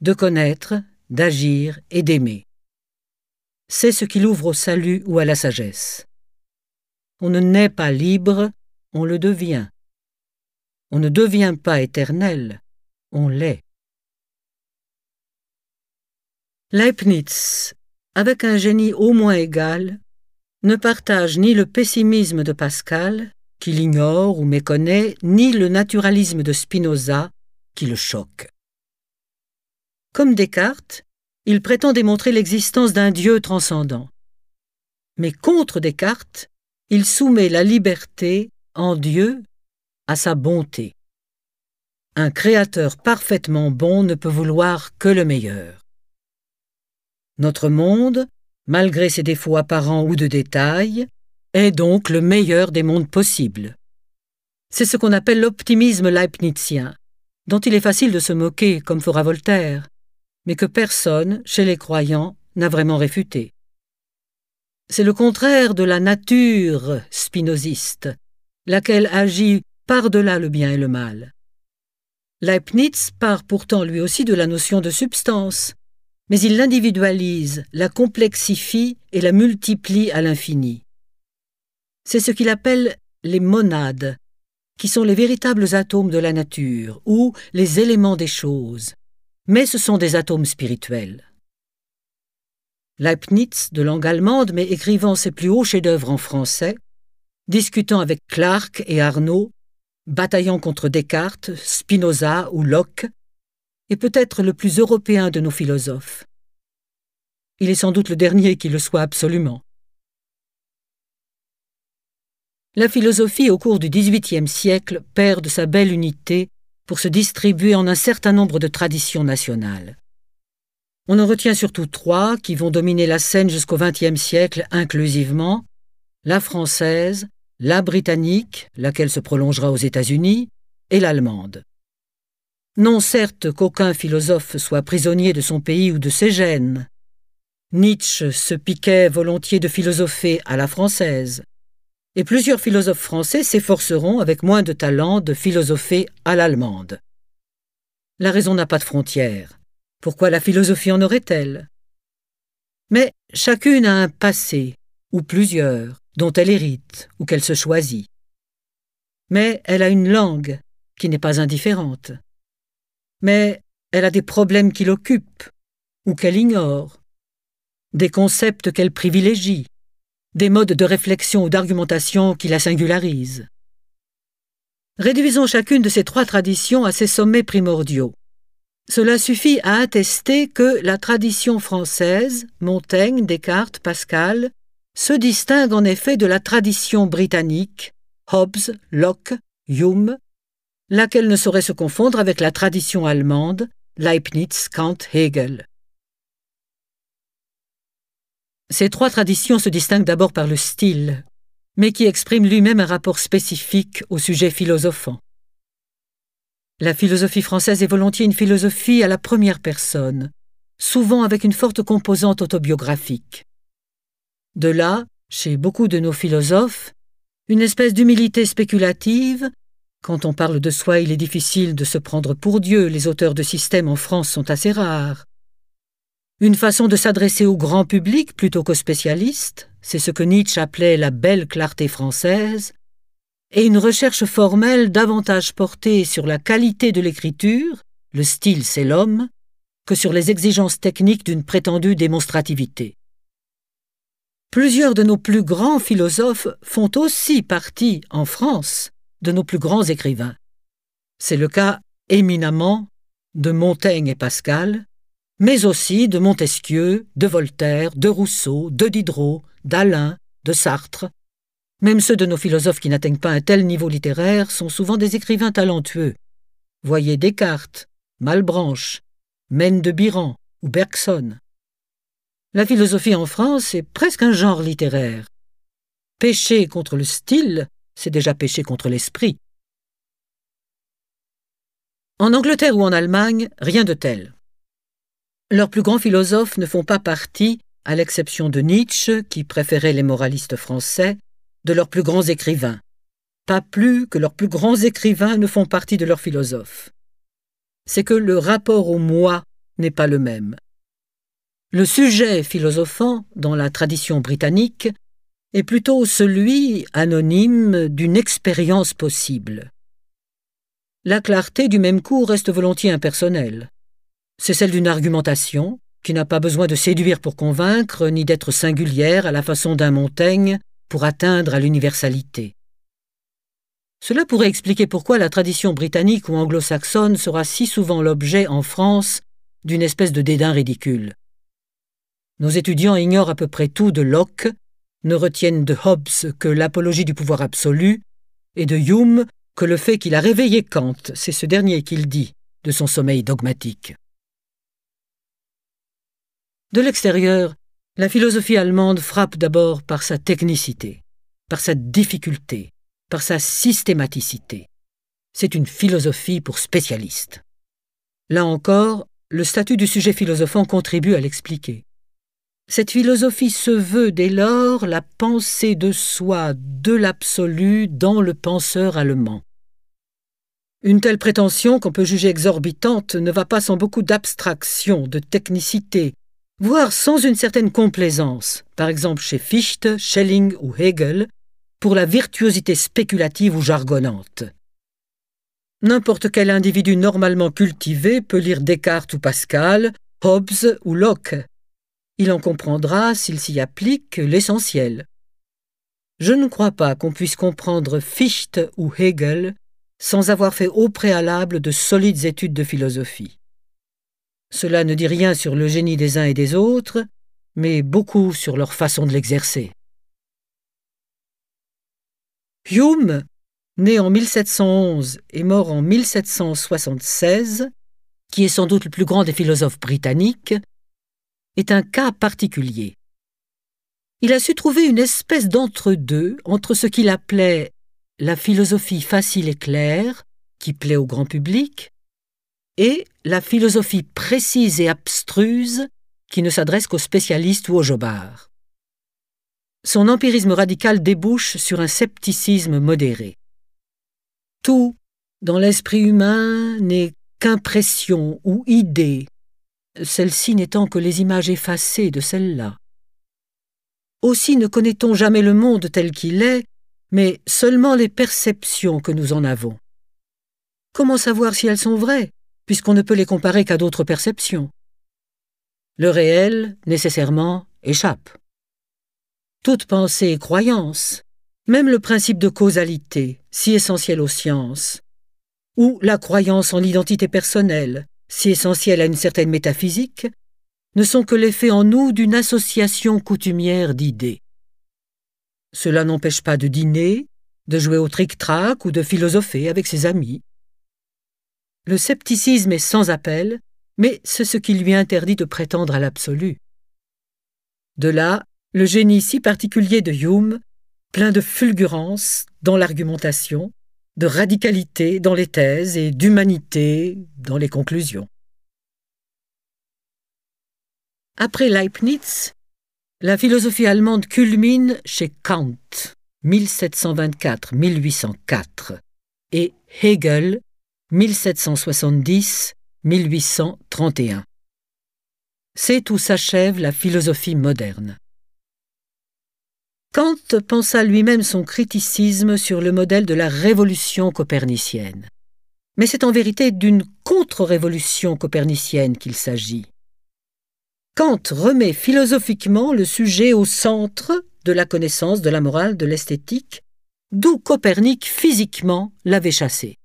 de connaître, d'agir et d'aimer. C'est ce qui l'ouvre au salut ou à la sagesse. On ne naît pas libre, on le devient. On ne devient pas éternel, on l'est. Leibniz, avec un génie au moins égal, ne partage ni le pessimisme de Pascal, qui l'ignore ou méconnaît, ni le naturalisme de Spinoza, qui le choque. Comme Descartes, il prétend démontrer l'existence d'un Dieu transcendant. Mais contre Descartes, il soumet la liberté en Dieu à sa bonté. Un créateur parfaitement bon ne peut vouloir que le meilleur. Notre monde, malgré ses défauts apparents ou de détail, est donc le meilleur des mondes possibles. C'est ce qu'on appelle l'optimisme leibnizien, dont il est facile de se moquer, comme fera Voltaire, mais que personne, chez les croyants, n'a vraiment réfuté. C'est le contraire de la nature spinoziste, laquelle agit par-delà le bien et le mal. Leibniz part pourtant lui aussi de la notion de substance, mais il l'individualise, la complexifie et la multiplie à l'infini. C'est ce qu'il appelle les monades, qui sont les véritables atomes de la nature, ou les éléments des choses mais ce sont des atomes spirituels. Leibniz, de langue allemande, mais écrivant ses plus hauts chefs-d'œuvre en français, discutant avec Clark et Arnaud, bataillant contre Descartes, Spinoza ou Locke, est peut-être le plus européen de nos philosophes. il est sans doute le dernier qui le soit absolument. La philosophie au cours du XVIIIe siècle perd de sa belle unité pour se distribuer en un certain nombre de traditions nationales. On en retient surtout trois qui vont dominer la scène jusqu'au XXe siècle inclusivement, la française, la britannique, laquelle se prolongera aux États-Unis, et l'allemande. Non certes qu'aucun philosophe soit prisonnier de son pays ou de ses gènes. Nietzsche se piquait volontiers de philosopher à la française, et plusieurs philosophes français s'efforceront avec moins de talent de philosopher à l'allemande. La raison n'a pas de frontières. Pourquoi la philosophie en aurait-elle? Mais chacune a un passé, ou plusieurs, dont elle hérite ou qu'elle se choisit. Mais elle a une langue qui n'est pas indifférente mais elle a des problèmes qui l'occupent ou qu'elle ignore, des concepts qu'elle privilégie, des modes de réflexion ou d'argumentation qui la singularisent. Réduisons chacune de ces trois traditions à ses sommets primordiaux. Cela suffit à attester que la tradition française, Montaigne, Descartes, Pascal, se distingue en effet de la tradition britannique, Hobbes, Locke, Hume, laquelle ne saurait se confondre avec la tradition allemande, Leibniz, Kant, Hegel. Ces trois traditions se distinguent d'abord par le style, mais qui exprime lui-même un rapport spécifique au sujet philosophant. La philosophie française est volontiers une philosophie à la première personne, souvent avec une forte composante autobiographique. De là, chez beaucoup de nos philosophes, une espèce d'humilité spéculative quand on parle de soi, il est difficile de se prendre pour Dieu, les auteurs de systèmes en France sont assez rares. Une façon de s'adresser au grand public plutôt qu'aux spécialistes, c'est ce que Nietzsche appelait la belle clarté française, et une recherche formelle davantage portée sur la qualité de l'écriture, le style c'est l'homme, que sur les exigences techniques d'une prétendue démonstrativité. Plusieurs de nos plus grands philosophes font aussi partie, en France, de nos plus grands écrivains. C'est le cas éminemment de Montaigne et Pascal, mais aussi de Montesquieu, de Voltaire, de Rousseau, de Diderot, d'Alain, de Sartre. Même ceux de nos philosophes qui n'atteignent pas un tel niveau littéraire sont souvent des écrivains talentueux. Voyez Descartes, Malbranche, Maine de Biran ou Bergson. La philosophie en France est presque un genre littéraire. Pécher contre le style c'est déjà péché contre l'esprit. En Angleterre ou en Allemagne, rien de tel. Leurs plus grands philosophes ne font pas partie, à l'exception de Nietzsche, qui préférait les moralistes français, de leurs plus grands écrivains. Pas plus que leurs plus grands écrivains ne font partie de leurs philosophes. C'est que le rapport au moi n'est pas le même. Le sujet philosophant, dans la tradition britannique, est plutôt celui, anonyme, d'une expérience possible. La clarté du même coup reste volontiers impersonnelle. C'est celle d'une argumentation, qui n'a pas besoin de séduire pour convaincre, ni d'être singulière à la façon d'un Montaigne pour atteindre à l'universalité. Cela pourrait expliquer pourquoi la tradition britannique ou anglo-saxonne sera si souvent l'objet en France d'une espèce de dédain ridicule. Nos étudiants ignorent à peu près tout de Locke, ne retiennent de Hobbes que l'apologie du pouvoir absolu, et de Hume que le fait qu'il a réveillé Kant, c'est ce dernier qu'il dit, de son sommeil dogmatique. De l'extérieur, la philosophie allemande frappe d'abord par sa technicité, par sa difficulté, par sa systématicité. C'est une philosophie pour spécialistes. Là encore, le statut du sujet philosophant contribue à l'expliquer. Cette philosophie se veut dès lors la pensée de soi de l'absolu dans le penseur allemand. Une telle prétention qu'on peut juger exorbitante ne va pas sans beaucoup d'abstraction, de technicité, voire sans une certaine complaisance, par exemple chez Fichte, Schelling ou Hegel, pour la virtuosité spéculative ou jargonnante. N'importe quel individu normalement cultivé peut lire Descartes ou Pascal, Hobbes ou Locke, il en comprendra, s'il s'y applique, l'essentiel. Je ne crois pas qu'on puisse comprendre Fichte ou Hegel sans avoir fait au préalable de solides études de philosophie. Cela ne dit rien sur le génie des uns et des autres, mais beaucoup sur leur façon de l'exercer. Hume, né en 1711 et mort en 1776, qui est sans doute le plus grand des philosophes britanniques, est un cas particulier. Il a su trouver une espèce d'entre-deux entre ce qu'il appelait la philosophie facile et claire, qui plaît au grand public, et la philosophie précise et abstruse, qui ne s'adresse qu'aux spécialistes ou aux jobards. Son empirisme radical débouche sur un scepticisme modéré. Tout, dans l'esprit humain, n'est qu'impression ou idée, celle-ci n'étant que les images effacées de celle-là. Aussi ne connaît-on jamais le monde tel qu'il est, mais seulement les perceptions que nous en avons. Comment savoir si elles sont vraies, puisqu'on ne peut les comparer qu'à d'autres perceptions Le réel, nécessairement, échappe. Toute pensée et croyance, même le principe de causalité, si essentiel aux sciences, ou la croyance en l'identité personnelle, si essentielle à une certaine métaphysique, ne sont que l'effet en nous d'une association coutumière d'idées. Cela n'empêche pas de dîner, de jouer au tric-trac ou de philosopher avec ses amis. Le scepticisme est sans appel, mais c'est ce qui lui interdit de prétendre à l'absolu. De là, le génie si particulier de Hume, plein de fulgurance dans l'argumentation, de radicalité dans les thèses et d'humanité dans les conclusions. Après Leibniz, la philosophie allemande culmine chez Kant, 1724-1804, et Hegel, 1770-1831. C'est où s'achève la philosophie moderne. Kant pensa lui-même son criticisme sur le modèle de la révolution copernicienne. Mais c'est en vérité d'une contre-révolution copernicienne qu'il s'agit. Kant remet philosophiquement le sujet au centre de la connaissance de la morale de l'esthétique, d'où Copernic physiquement l'avait chassé.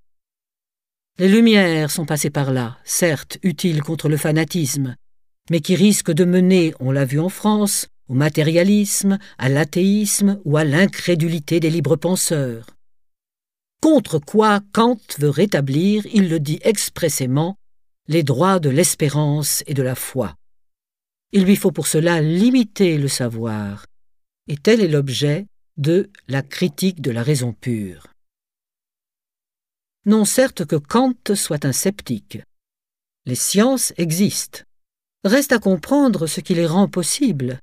Les Lumières sont passées par là, certes utiles contre le fanatisme, mais qui risquent de mener, on l'a vu en France, au matérialisme, à l'athéisme ou à l'incrédulité des libres penseurs. Contre quoi Kant veut rétablir, il le dit expressément, les droits de l'espérance et de la foi. Il lui faut pour cela limiter le savoir, et tel est l'objet de la critique de la raison pure. Non certes que Kant soit un sceptique. Les sciences existent. Reste à comprendre ce qui les rend possibles.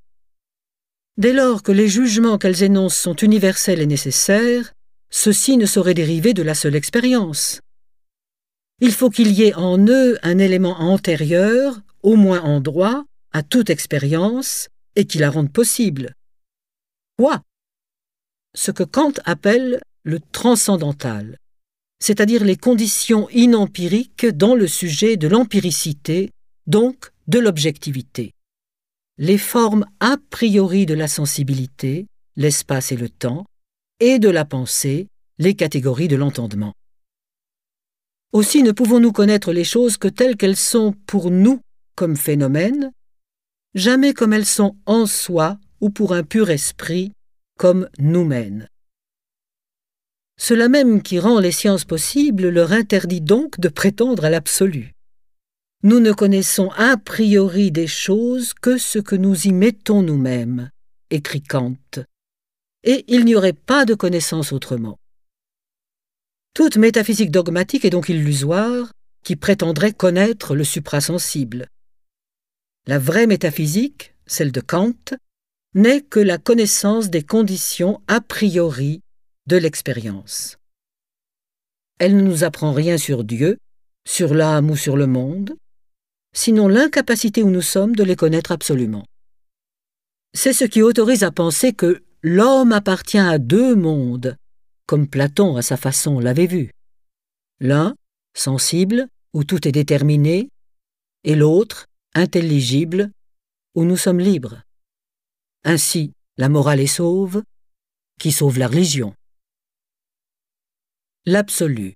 Dès lors que les jugements qu'elles énoncent sont universels et nécessaires, ceux-ci ne sauraient dériver de la seule expérience. Il faut qu'il y ait en eux un élément antérieur, au moins en droit, à toute expérience, et qui la rende possible. Quoi? Ce que Kant appelle le transcendantal, c'est-à-dire les conditions inempiriques dans le sujet de l'empiricité, donc de l'objectivité les formes a priori de la sensibilité, l'espace et le temps, et de la pensée, les catégories de l'entendement. Aussi ne pouvons-nous connaître les choses que telles qu'elles sont pour nous comme phénomènes, jamais comme elles sont en soi ou pour un pur esprit comme nous-mêmes. Cela même qui rend les sciences possibles leur interdit donc de prétendre à l'absolu. Nous ne connaissons a priori des choses que ce que nous y mettons nous-mêmes, écrit Kant, et il n'y aurait pas de connaissance autrement. Toute métaphysique dogmatique est donc illusoire, qui prétendrait connaître le suprasensible. La vraie métaphysique, celle de Kant, n'est que la connaissance des conditions a priori de l'expérience. Elle ne nous apprend rien sur Dieu, sur l'âme ou sur le monde, sinon l'incapacité où nous sommes de les connaître absolument. C'est ce qui autorise à penser que l'homme appartient à deux mondes, comme Platon à sa façon l'avait vu. L'un, sensible, où tout est déterminé, et l'autre, intelligible, où nous sommes libres. Ainsi, la morale est sauve, qui sauve la religion. L'absolu,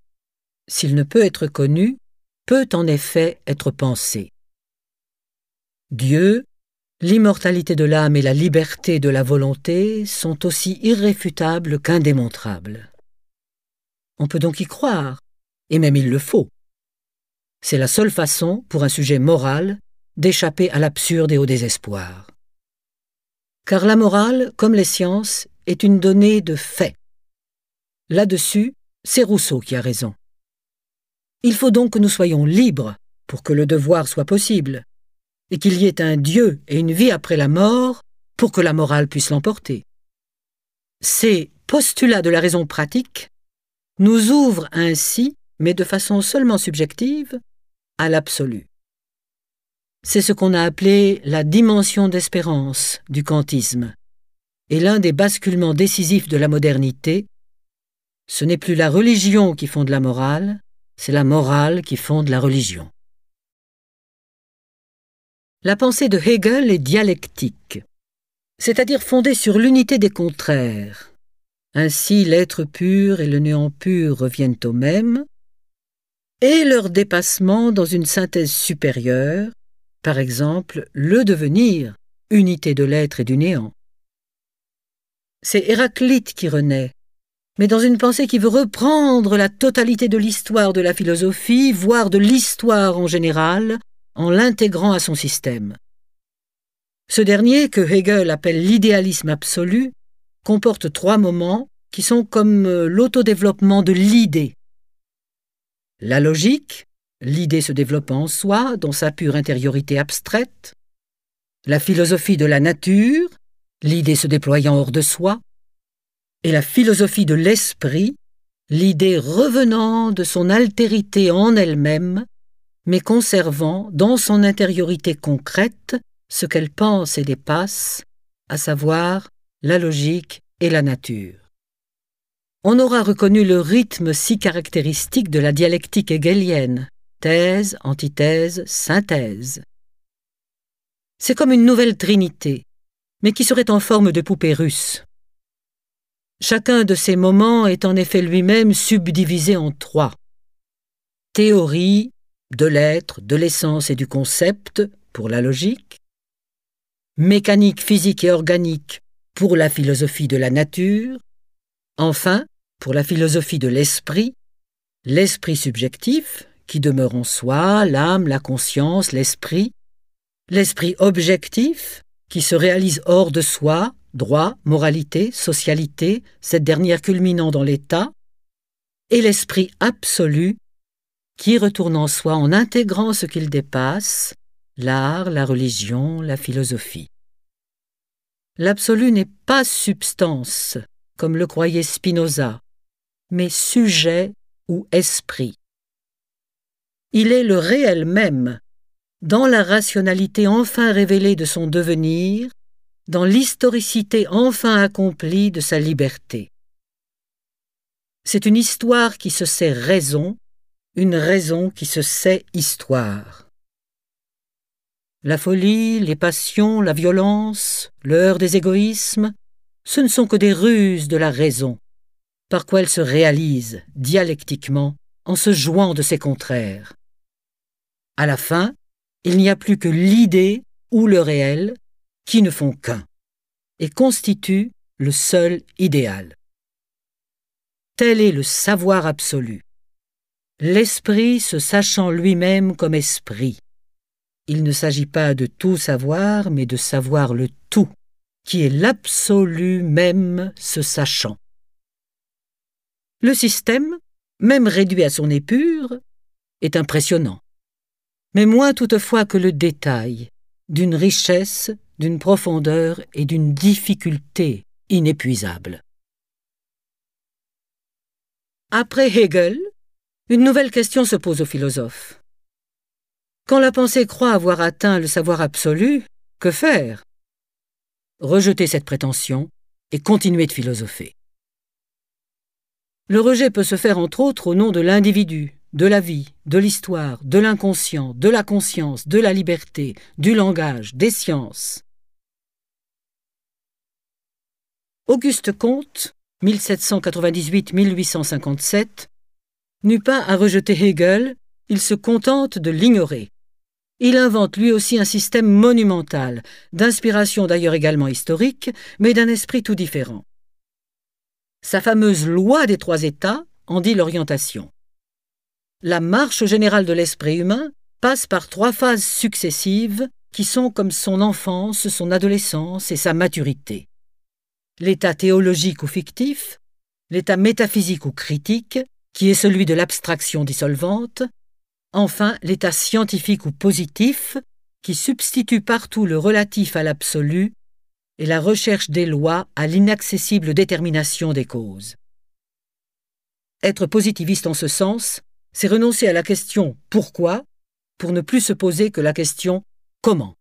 s'il ne peut être connu, peut en effet être pensé. Dieu, l'immortalité de l'âme et la liberté de la volonté sont aussi irréfutables qu'indémontrables. On peut donc y croire, et même il le faut. C'est la seule façon, pour un sujet moral, d'échapper à l'absurde et au désespoir. Car la morale, comme les sciences, est une donnée de fait. Là-dessus, c'est Rousseau qui a raison. Il faut donc que nous soyons libres pour que le devoir soit possible, et qu'il y ait un Dieu et une vie après la mort pour que la morale puisse l'emporter. Ces postulats de la raison pratique nous ouvrent ainsi, mais de façon seulement subjective, à l'absolu. C'est ce qu'on a appelé la dimension d'espérance du kantisme, et l'un des basculements décisifs de la modernité. Ce n'est plus la religion qui fonde la morale, c'est la morale qui fonde la religion. La pensée de Hegel est dialectique, c'est-à-dire fondée sur l'unité des contraires. Ainsi l'être pur et le néant pur reviennent au même, et leur dépassement dans une synthèse supérieure, par exemple le devenir, unité de l'être et du néant. C'est Héraclite qui renaît, mais dans une pensée qui veut reprendre la totalité de l'histoire de la philosophie, voire de l'histoire en général, en l'intégrant à son système. Ce dernier, que Hegel appelle l'idéalisme absolu, comporte trois moments qui sont comme euh, l'autodéveloppement de l'idée. La logique, l'idée se développant en soi, dans sa pure intériorité abstraite. La philosophie de la nature, l'idée se déployant hors de soi. Et la philosophie de l'esprit, l'idée revenant de son altérité en elle-même mais conservant dans son intériorité concrète ce qu'elle pense et dépasse, à savoir la logique et la nature. On aura reconnu le rythme si caractéristique de la dialectique hegelienne, thèse, antithèse, synthèse. C'est comme une nouvelle trinité, mais qui serait en forme de poupée russe. Chacun de ces moments est en effet lui-même subdivisé en trois. Théorie, de l'être, de l'essence et du concept pour la logique, mécanique physique et organique pour la philosophie de la nature, enfin, pour la philosophie de l'esprit, l'esprit subjectif, qui demeure en soi, l'âme, la conscience, l'esprit, l'esprit objectif, qui se réalise hors de soi, droit, moralité, socialité, cette dernière culminant dans l'état, et l'esprit absolu, qui retourne en soi en intégrant ce qu'il dépasse, l'art, la religion, la philosophie. L'absolu n'est pas substance, comme le croyait Spinoza, mais sujet ou esprit. Il est le réel même, dans la rationalité enfin révélée de son devenir, dans l'historicité enfin accomplie de sa liberté. C'est une histoire qui se sait raison, une raison qui se sait histoire. La folie, les passions, la violence, l'heure des égoïsmes, ce ne sont que des ruses de la raison, par quoi elle se réalise dialectiquement en se jouant de ses contraires. À la fin, il n'y a plus que l'idée ou le réel qui ne font qu'un et constituent le seul idéal. Tel est le savoir absolu l'esprit se sachant lui-même comme esprit. Il ne s'agit pas de tout savoir, mais de savoir le tout, qui est l'absolu même se sachant. Le système, même réduit à son épure, est impressionnant, mais moins toutefois que le détail, d'une richesse, d'une profondeur et d'une difficulté inépuisables. Après Hegel, une nouvelle question se pose aux philosophes. Quand la pensée croit avoir atteint le savoir absolu, que faire? Rejeter cette prétention et continuer de philosopher. Le rejet peut se faire entre autres au nom de l'individu, de la vie, de l'histoire, de l'inconscient, de la conscience, de la liberté, du langage, des sciences. Auguste Comte, 1798-1857, n'eut pas à rejeter Hegel, il se contente de l'ignorer. il invente lui aussi un système monumental, d'inspiration d'ailleurs également historique, mais d'un esprit tout différent. Sa fameuse loi des trois États en dit l'orientation. La marche générale de l'esprit humain passe par trois phases successives qui sont comme son enfance, son adolescence et sa maturité. L'état théologique ou fictif, l'état métaphysique ou critique, qui est celui de l'abstraction dissolvante, enfin l'état scientifique ou positif, qui substitue partout le relatif à l'absolu et la recherche des lois à l'inaccessible détermination des causes. Être positiviste en ce sens, c'est renoncer à la question pourquoi pour ne plus se poser que la question comment.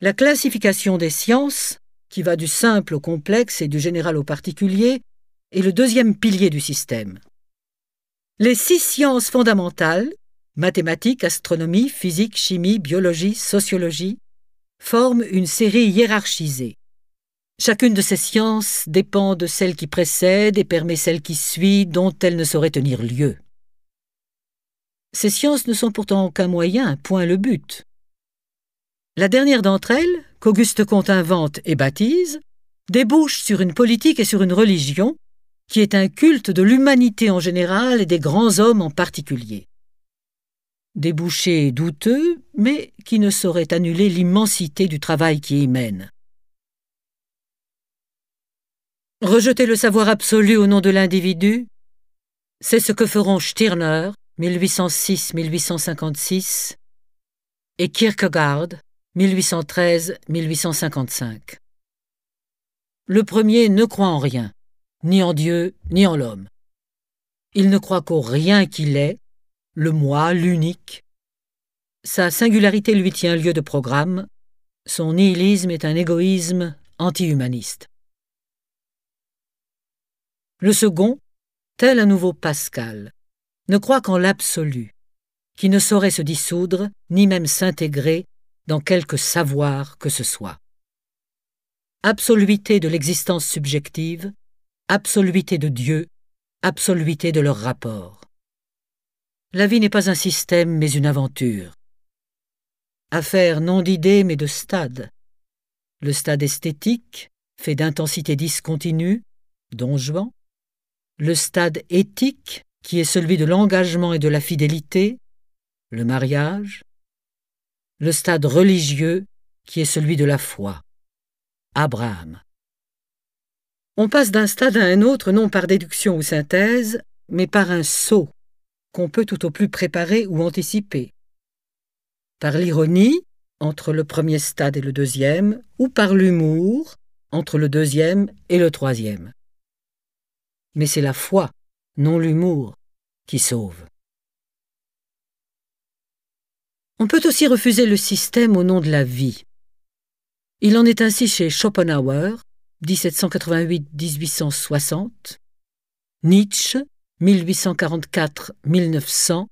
La classification des sciences, qui va du simple au complexe et du général au particulier, est le deuxième pilier du système. Les six sciences fondamentales, mathématiques, astronomie, physique, chimie, biologie, sociologie, forment une série hiérarchisée. Chacune de ces sciences dépend de celle qui précède et permet celle qui suit dont elle ne saurait tenir lieu. Ces sciences ne sont pourtant qu'un moyen, point le but. La dernière d'entre elles, qu'Auguste Comte invente et baptise, débouche sur une politique et sur une religion qui est un culte de l'humanité en général et des grands hommes en particulier. Débouché douteux, mais qui ne saurait annuler l'immensité du travail qui y mène. Rejeter le savoir absolu au nom de l'individu, c'est ce que feront Stirner, 1806-1856, et Kierkegaard, 1813-1855. Le premier ne croit en rien, ni en Dieu, ni en l'homme. Il ne croit qu'au rien qu'il est, le moi, l'unique. Sa singularité lui tient lieu de programme, son nihilisme est un égoïsme anti-humaniste. Le second, tel un nouveau Pascal, ne croit qu'en l'absolu, qui ne saurait se dissoudre, ni même s'intégrer dans quelque savoir que ce soit. Absoluité de l'existence subjective, absoluité de Dieu, absoluité de leur rapport. La vie n'est pas un système, mais une aventure. Affaire non d'idées, mais de stades. Le stade esthétique, fait d'intensité discontinue, don Le stade éthique, qui est celui de l'engagement et de la fidélité, le mariage, le stade religieux, qui est celui de la foi, Abraham. On passe d'un stade à un autre non par déduction ou synthèse, mais par un saut qu'on peut tout au plus préparer ou anticiper. Par l'ironie, entre le premier stade et le deuxième, ou par l'humour, entre le deuxième et le troisième. Mais c'est la foi non l'humour, qui sauve. On peut aussi refuser le système au nom de la vie. Il en est ainsi chez Schopenhauer, 1788-1860, Nietzsche, 1844-1900,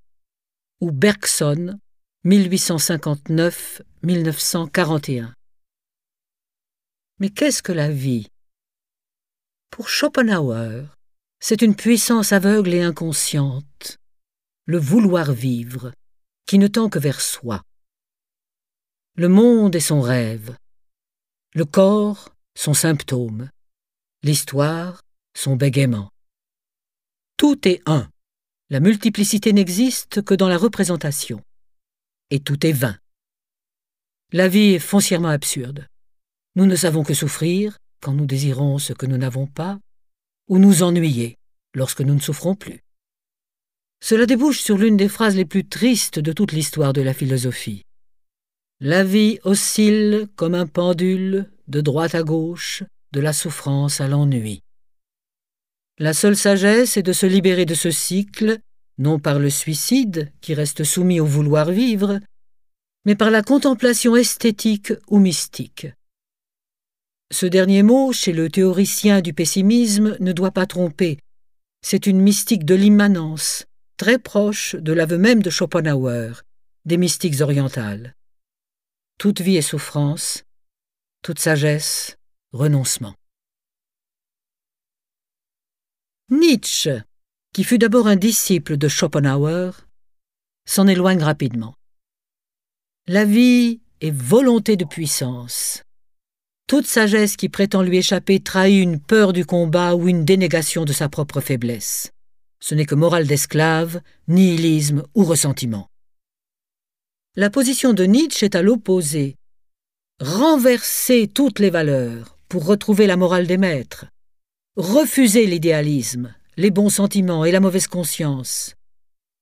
ou Bergson, 1859-1941. Mais qu'est-ce que la vie? Pour Schopenhauer, c'est une puissance aveugle et inconsciente, le vouloir vivre, qui ne tend que vers soi. Le monde est son rêve, le corps son symptôme, l'histoire son bégaiement. Tout est un, la multiplicité n'existe que dans la représentation, et tout est vain. La vie est foncièrement absurde. Nous ne savons que souffrir quand nous désirons ce que nous n'avons pas, ou nous ennuyer lorsque nous ne souffrons plus. Cela débouche sur l'une des phrases les plus tristes de toute l'histoire de la philosophie. La vie oscille comme un pendule de droite à gauche, de la souffrance à l'ennui. La seule sagesse est de se libérer de ce cycle, non par le suicide, qui reste soumis au vouloir vivre, mais par la contemplation esthétique ou mystique. Ce dernier mot, chez le théoricien du pessimisme, ne doit pas tromper. C'est une mystique de l'immanence, très proche de l'aveu même de Schopenhauer, des mystiques orientales. Toute vie est souffrance, toute sagesse, renoncement. Nietzsche, qui fut d'abord un disciple de Schopenhauer, s'en éloigne rapidement. La vie est volonté de puissance. Toute sagesse qui prétend lui échapper trahit une peur du combat ou une dénégation de sa propre faiblesse. Ce n'est que morale d'esclave, nihilisme ou ressentiment. La position de Nietzsche est à l'opposé. Renverser toutes les valeurs pour retrouver la morale des maîtres. Refuser l'idéalisme, les bons sentiments et la mauvaise conscience.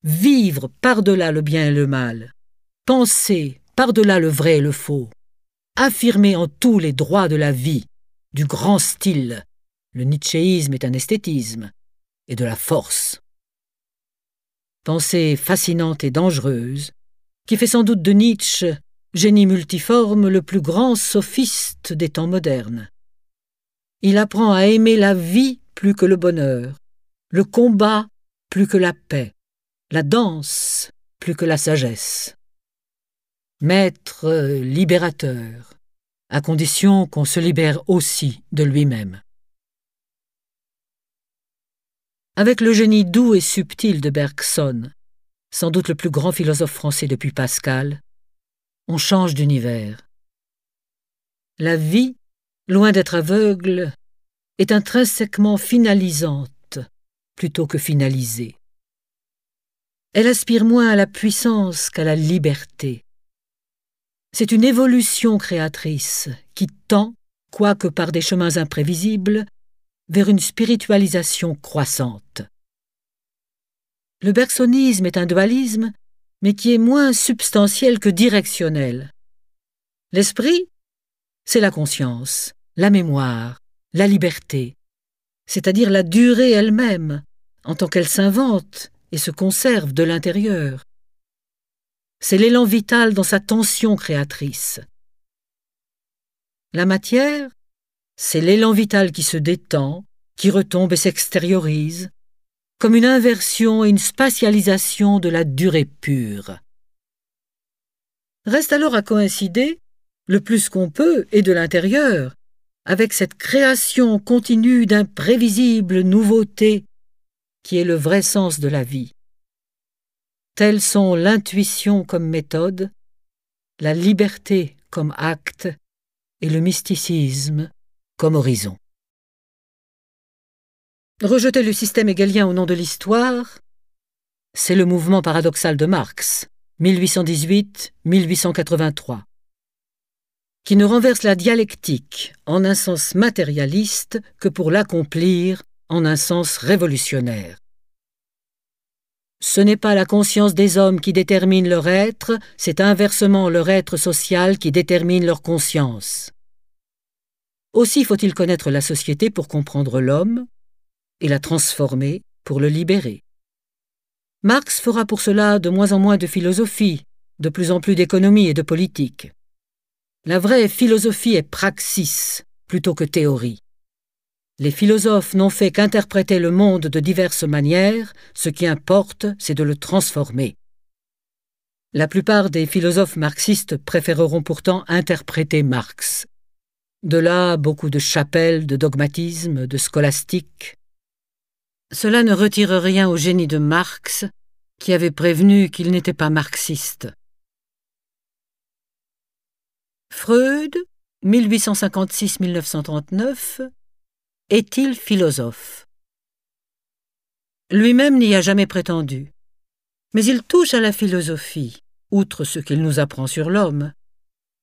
Vivre par-delà le bien et le mal. Penser par-delà le vrai et le faux. Affirmer en tous les droits de la vie, du grand style. Le nietzschéisme est un esthétisme et de la force. Pensée fascinante et dangereuse, qui fait sans doute de Nietzsche, génie multiforme, le plus grand sophiste des temps modernes. Il apprend à aimer la vie plus que le bonheur, le combat plus que la paix, la danse plus que la sagesse. Maître libérateur, à condition qu'on se libère aussi de lui-même. Avec le génie doux et subtil de Bergson, sans doute le plus grand philosophe français depuis Pascal, on change d'univers. La vie, loin d'être aveugle, est intrinsèquement finalisante plutôt que finalisée. Elle aspire moins à la puissance qu'à la liberté. C'est une évolution créatrice qui tend, quoique par des chemins imprévisibles, vers une spiritualisation croissante. Le bergsonisme est un dualisme, mais qui est moins substantiel que directionnel. L'esprit, c'est la conscience, la mémoire, la liberté, c'est-à-dire la durée elle-même, en tant qu'elle s'invente et se conserve de l'intérieur. C'est l'élan vital dans sa tension créatrice. La matière, c'est l'élan vital qui se détend, qui retombe et s'extériorise, comme une inversion et une spatialisation de la durée pure. Reste alors à coïncider, le plus qu'on peut et de l'intérieur, avec cette création continue d'imprévisibles nouveautés qui est le vrai sens de la vie. Telles sont l'intuition comme méthode, la liberté comme acte et le mysticisme comme horizon. Rejeter le système hegelien au nom de l'histoire, c'est le mouvement paradoxal de Marx, 1818-1883, qui ne renverse la dialectique en un sens matérialiste que pour l'accomplir en un sens révolutionnaire. Ce n'est pas la conscience des hommes qui détermine leur être, c'est inversement leur être social qui détermine leur conscience. Aussi faut-il connaître la société pour comprendre l'homme et la transformer pour le libérer. Marx fera pour cela de moins en moins de philosophie, de plus en plus d'économie et de politique. La vraie philosophie est praxis plutôt que théorie. Les philosophes n'ont fait qu'interpréter le monde de diverses manières, ce qui importe, c'est de le transformer. La plupart des philosophes marxistes préféreront pourtant interpréter Marx. De là beaucoup de chapelles, de dogmatisme, de scolastique. Cela ne retire rien au génie de Marx, qui avait prévenu qu'il n'était pas marxiste. Freud, 1856-1939, est-il philosophe? Lui-même n'y a jamais prétendu, mais il touche à la philosophie, outre ce qu'il nous apprend sur l'homme,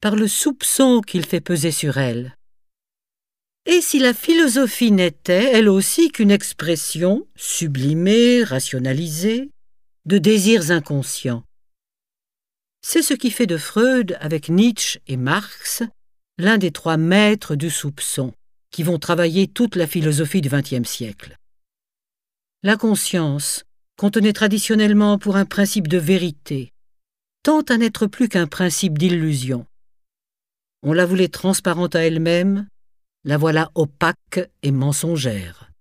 par le soupçon qu'il fait peser sur elle. Et si la philosophie n'était, elle aussi, qu'une expression, sublimée, rationalisée, de désirs inconscients? C'est ce qui fait de Freud, avec Nietzsche et Marx, l'un des trois maîtres du soupçon, qui vont travailler toute la philosophie du XXe siècle. La conscience, contenait traditionnellement pour un principe de vérité, tend à n'être plus qu'un principe d'illusion. On la voulait transparente à elle-même, la voilà opaque et mensongère.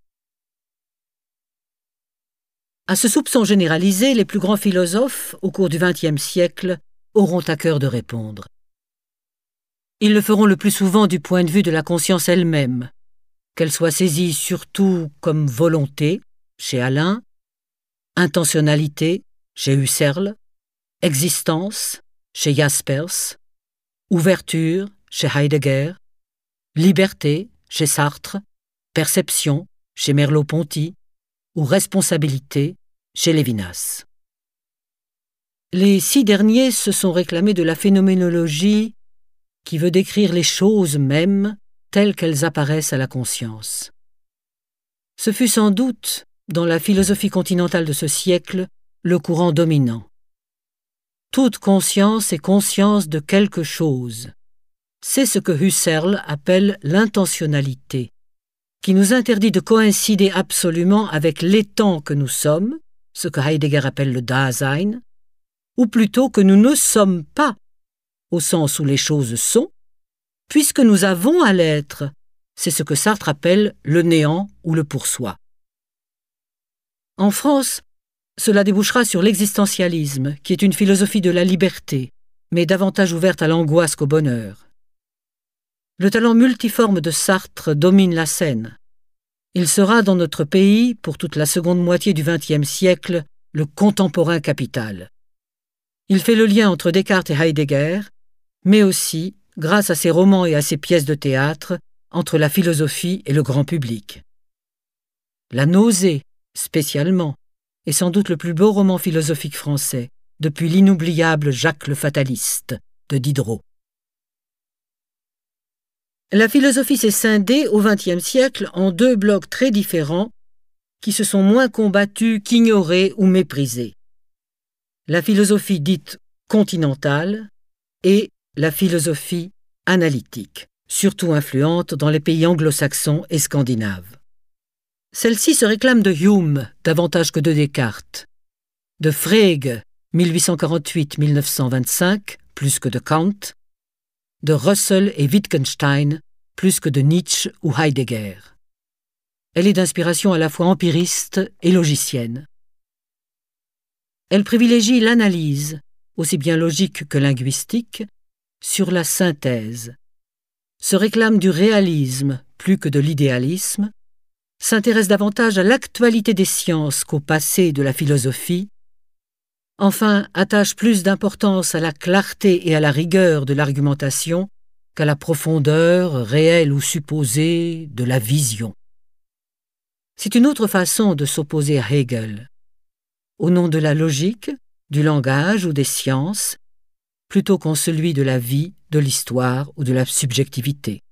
À ce soupçon généralisé, les plus grands philosophes, au cours du XXe siècle, auront à cœur de répondre. Ils le feront le plus souvent du point de vue de la conscience elle-même, qu'elle soit saisie surtout comme volonté, chez Alain, intentionnalité, chez Husserl, existence, chez Jaspers, ouverture chez Heidegger, liberté chez Sartre, perception chez Merleau-Ponty ou responsabilité chez Lévinas. Les six derniers se sont réclamés de la phénoménologie qui veut décrire les choses mêmes telles qu'elles apparaissent à la conscience. Ce fut sans doute, dans la philosophie continentale de ce siècle, le courant dominant. Toute conscience est conscience de quelque chose. C'est ce que Husserl appelle l'intentionnalité, qui nous interdit de coïncider absolument avec l'étant que nous sommes, ce que Heidegger appelle le Dasein, ou plutôt que nous ne sommes pas, au sens où les choses sont, puisque nous avons à l'être, c'est ce que Sartre appelle le néant ou le pour-soi. En France, cela débouchera sur l'existentialisme, qui est une philosophie de la liberté, mais davantage ouverte à l'angoisse qu'au bonheur. Le talent multiforme de Sartre domine la scène. Il sera dans notre pays, pour toute la seconde moitié du XXe siècle, le contemporain capital. Il fait le lien entre Descartes et Heidegger, mais aussi, grâce à ses romans et à ses pièces de théâtre, entre la philosophie et le grand public. La nausée, spécialement, est sans doute le plus beau roman philosophique français, depuis l'inoubliable Jacques le Fataliste de Diderot. La philosophie s'est scindée au XXe siècle en deux blocs très différents qui se sont moins combattus qu'ignorés ou méprisés. La philosophie dite continentale et la philosophie analytique, surtout influente dans les pays anglo-saxons et scandinaves. Celle-ci se réclame de Hume davantage que de Descartes, de Frege 1848-1925 plus que de Kant, de Russell et Wittgenstein plus que de Nietzsche ou Heidegger. Elle est d'inspiration à la fois empiriste et logicienne. Elle privilégie l'analyse, aussi bien logique que linguistique, sur la synthèse, se réclame du réalisme plus que de l'idéalisme, s'intéresse davantage à l'actualité des sciences qu'au passé de la philosophie, enfin attache plus d'importance à la clarté et à la rigueur de l'argumentation qu'à la profondeur réelle ou supposée de la vision. C'est une autre façon de s'opposer à Hegel. Au nom de la logique, du langage ou des sciences, plutôt qu'en celui de la vie, de l'histoire ou de la subjectivité.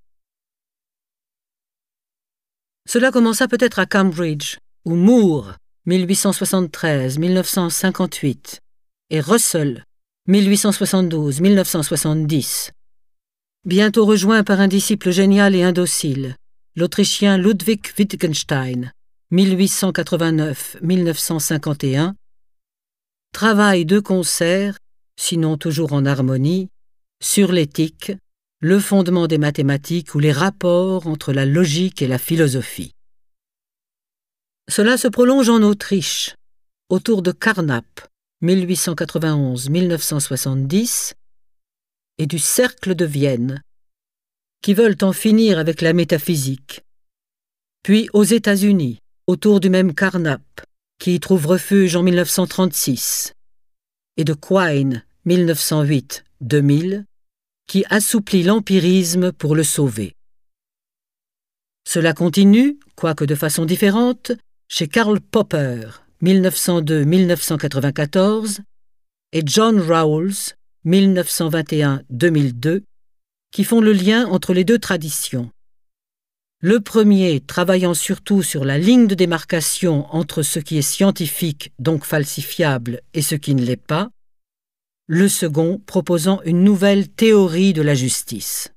Cela commença peut-être à Cambridge, où Moore, 1873-1958, et Russell, 1872-1970, bientôt rejoint par un disciple génial et indocile, l'Autrichien Ludwig Wittgenstein, 1889-1951, travaillent de concert, sinon toujours en harmonie, sur l'éthique, le fondement des mathématiques ou les rapports entre la logique et la philosophie. Cela se prolonge en Autriche, autour de Carnap, 1891-1970, et du Cercle de Vienne, qui veulent en finir avec la métaphysique. Puis aux États-Unis, autour du même Carnap, qui y trouve refuge en 1936, et de Quine, 1908-2000, qui assouplit l'empirisme pour le sauver. Cela continue, quoique de façon différente, chez Karl Popper, 1902-1994, et John Rawls, 1921-2002, qui font le lien entre les deux traditions. Le premier travaillant surtout sur la ligne de démarcation entre ce qui est scientifique, donc falsifiable, et ce qui ne l'est pas, le second proposant une nouvelle théorie de la justice.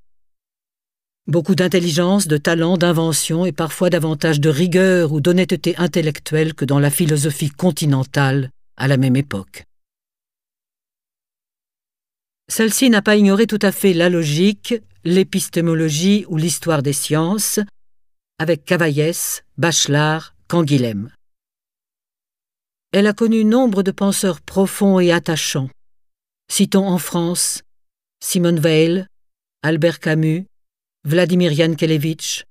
Beaucoup d'intelligence, de talent, d'invention et parfois davantage de rigueur ou d'honnêteté intellectuelle que dans la philosophie continentale à la même époque. Celle-ci n'a pas ignoré tout à fait la logique, l'épistémologie ou l'histoire des sciences, avec Cavaillès, Bachelard, Canguilhem. Elle a connu nombre de penseurs profonds et attachants, Citons en France Simone Weil, Albert Camus, Vladimir Yankelevitch,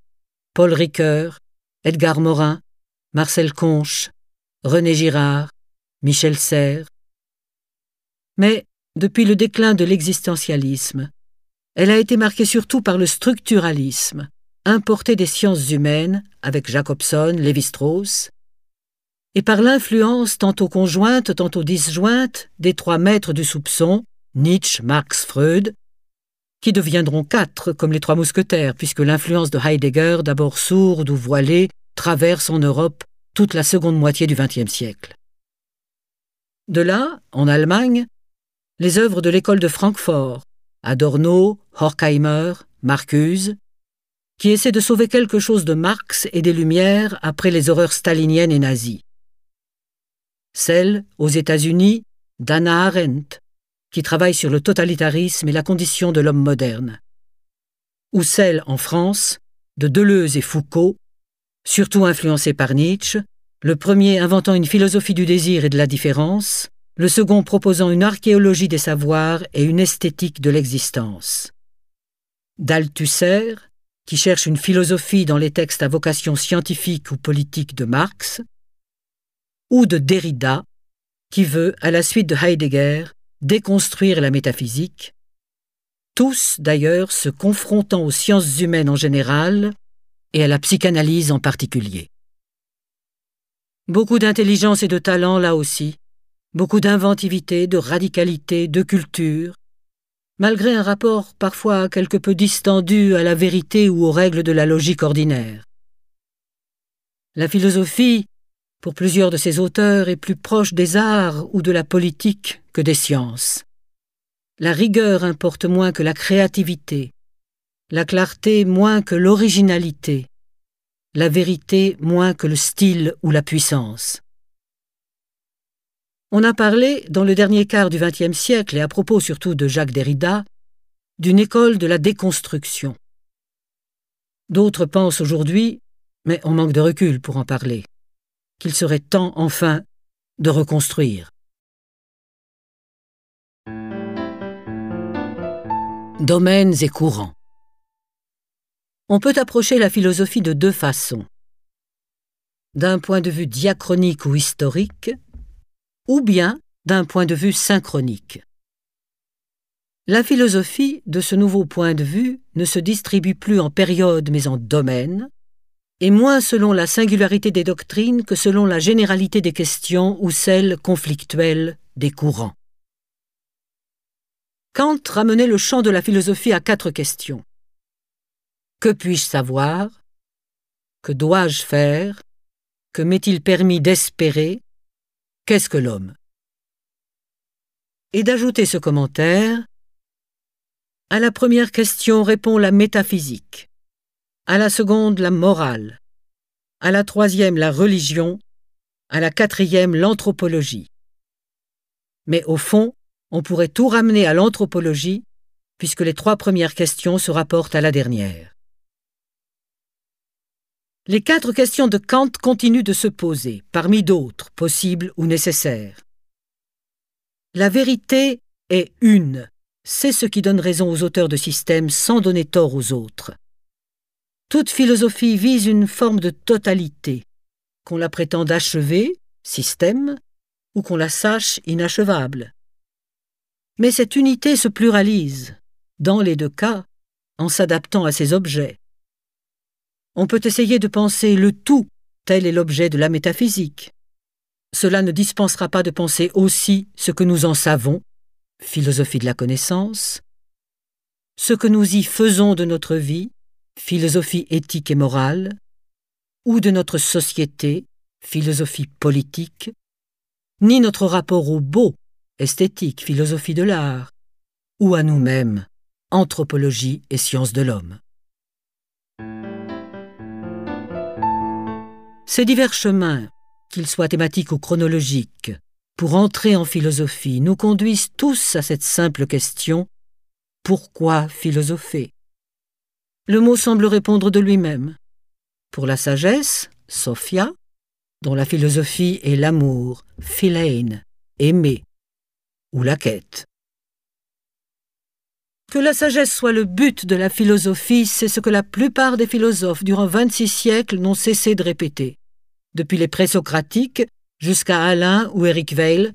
Paul Ricoeur, Edgar Morin, Marcel Conche, René Girard, Michel Serres. Mais depuis le déclin de l'existentialisme, elle a été marquée surtout par le structuralisme, importé des sciences humaines, avec Jacobson, Lévi-Strauss, et par l'influence tantôt conjointe, tantôt disjointe des trois maîtres du soupçon, Nietzsche, Marx, Freud, qui deviendront quatre comme les trois mousquetaires, puisque l'influence de Heidegger, d'abord sourde ou voilée, traverse en Europe toute la seconde moitié du XXe siècle. De là, en Allemagne, les œuvres de l'école de Francfort, Adorno, Horkheimer, Marcuse, qui essaient de sauver quelque chose de Marx et des Lumières après les horreurs staliniennes et nazies. Celle, aux États-Unis, d'Anna Arendt, qui travaille sur le totalitarisme et la condition de l'homme moderne. Ou celle, en France, de Deleuze et Foucault, surtout influencés par Nietzsche, le premier inventant une philosophie du désir et de la différence, le second proposant une archéologie des savoirs et une esthétique de l'existence. D'Althusser, qui cherche une philosophie dans les textes à vocation scientifique ou politique de Marx, ou de Derrida, qui veut, à la suite de Heidegger, déconstruire la métaphysique, tous d'ailleurs se confrontant aux sciences humaines en général et à la psychanalyse en particulier. Beaucoup d'intelligence et de talent là aussi, beaucoup d'inventivité, de radicalité, de culture, malgré un rapport parfois quelque peu distendu à la vérité ou aux règles de la logique ordinaire. La philosophie, pour plusieurs de ses auteurs, est plus proche des arts ou de la politique que des sciences. La rigueur importe moins que la créativité, la clarté moins que l'originalité, la vérité moins que le style ou la puissance. On a parlé, dans le dernier quart du XXe siècle, et à propos surtout de Jacques Derrida, d'une école de la déconstruction. D'autres pensent aujourd'hui, mais on manque de recul pour en parler, qu'il serait temps enfin de reconstruire. Domaines et courants. On peut approcher la philosophie de deux façons. D'un point de vue diachronique ou historique, ou bien d'un point de vue synchronique. La philosophie, de ce nouveau point de vue, ne se distribue plus en périodes mais en domaines, et moins selon la singularité des doctrines que selon la généralité des questions ou celle conflictuelle des courants. Kant ramenait le champ de la philosophie à quatre questions. Que puis-je savoir? Que dois-je faire? Que m'est-il permis d'espérer? Qu'est-ce que l'homme? Et d'ajouter ce commentaire À la première question répond la métaphysique, à la seconde la morale, à la troisième la religion, à la quatrième l'anthropologie. Mais au fond, on pourrait tout ramener à l'anthropologie, puisque les trois premières questions se rapportent à la dernière. Les quatre questions de Kant continuent de se poser, parmi d'autres, possibles ou nécessaires. La vérité est une, c'est ce qui donne raison aux auteurs de systèmes sans donner tort aux autres. Toute philosophie vise une forme de totalité, qu'on la prétende achevée, système, ou qu'on la sache inachevable. Mais cette unité se pluralise, dans les deux cas, en s'adaptant à ses objets. On peut essayer de penser le tout, tel est l'objet de la métaphysique. Cela ne dispensera pas de penser aussi ce que nous en savons, philosophie de la connaissance, ce que nous y faisons de notre vie, philosophie éthique et morale, ou de notre société, philosophie politique, ni notre rapport au beau, esthétique, philosophie de l'art, ou à nous-mêmes, anthropologie et sciences de l'homme. Ces divers chemins, qu'ils soient thématiques ou chronologiques, pour entrer en philosophie, nous conduisent tous à cette simple question pourquoi philosopher? Le mot semble répondre de lui-même. Pour la sagesse, Sophia, dont la philosophie est l'amour, philein, aimer, ou la quête. Que la sagesse soit le but de la philosophie, c'est ce que la plupart des philosophes durant 26 siècles n'ont cessé de répéter, depuis les présocratiques jusqu'à Alain ou Eric Weil,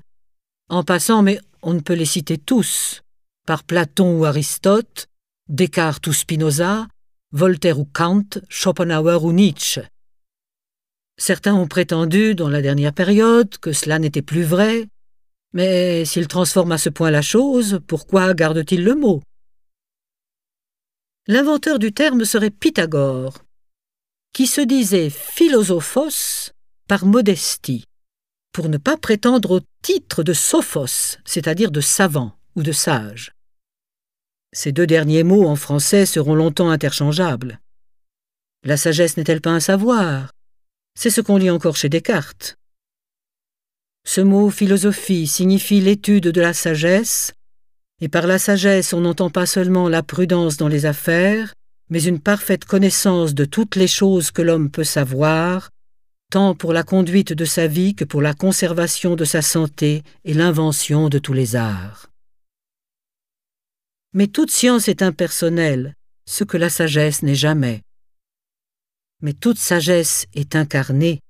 en passant, mais on ne peut les citer tous, par Platon ou Aristote, Descartes ou Spinoza, Voltaire ou Kant, Schopenhauer ou Nietzsche. Certains ont prétendu, dans la dernière période, que cela n'était plus vrai, mais s'il transforme à ce point la chose, pourquoi garde-t-il le mot? L'inventeur du terme serait Pythagore, qui se disait philosophos par modestie, pour ne pas prétendre au titre de sophos, c'est-à-dire de savant ou de sage. Ces deux derniers mots en français seront longtemps interchangeables. La sagesse n'est-elle pas un savoir? C'est ce qu'on lit encore chez Descartes. Ce mot philosophie signifie l'étude de la sagesse, et par la sagesse on n'entend pas seulement la prudence dans les affaires, mais une parfaite connaissance de toutes les choses que l'homme peut savoir, tant pour la conduite de sa vie que pour la conservation de sa santé et l'invention de tous les arts. Mais toute science est impersonnelle, ce que la sagesse n'est jamais. Mais toute sagesse est incarnée,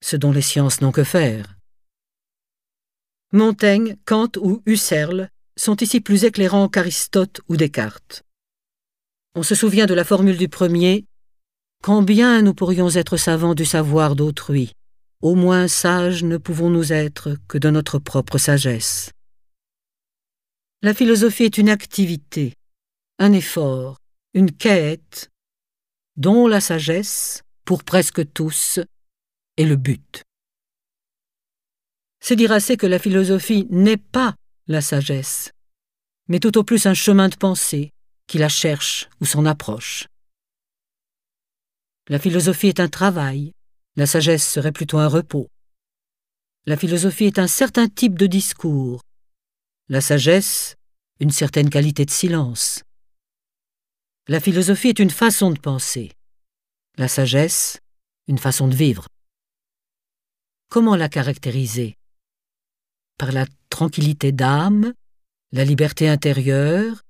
ce dont les sciences n'ont que faire. Montaigne, Kant ou Husserl sont ici plus éclairants qu'Aristote ou Descartes. On se souvient de la formule du premier Combien nous pourrions être savants du savoir d'autrui? Au moins sages ne pouvons-nous être que de notre propre sagesse. La philosophie est une activité, un effort, une quête, dont la sagesse, pour presque tous, est le but. C'est dire assez que la philosophie n'est pas la sagesse, mais tout au plus un chemin de pensée qui la cherche ou s'en approche. La philosophie est un travail, la sagesse serait plutôt un repos. La philosophie est un certain type de discours, la sagesse une certaine qualité de silence. La philosophie est une façon de penser, la sagesse une façon de vivre. Comment la caractériser? Par la tranquillité d'âme, la liberté intérieure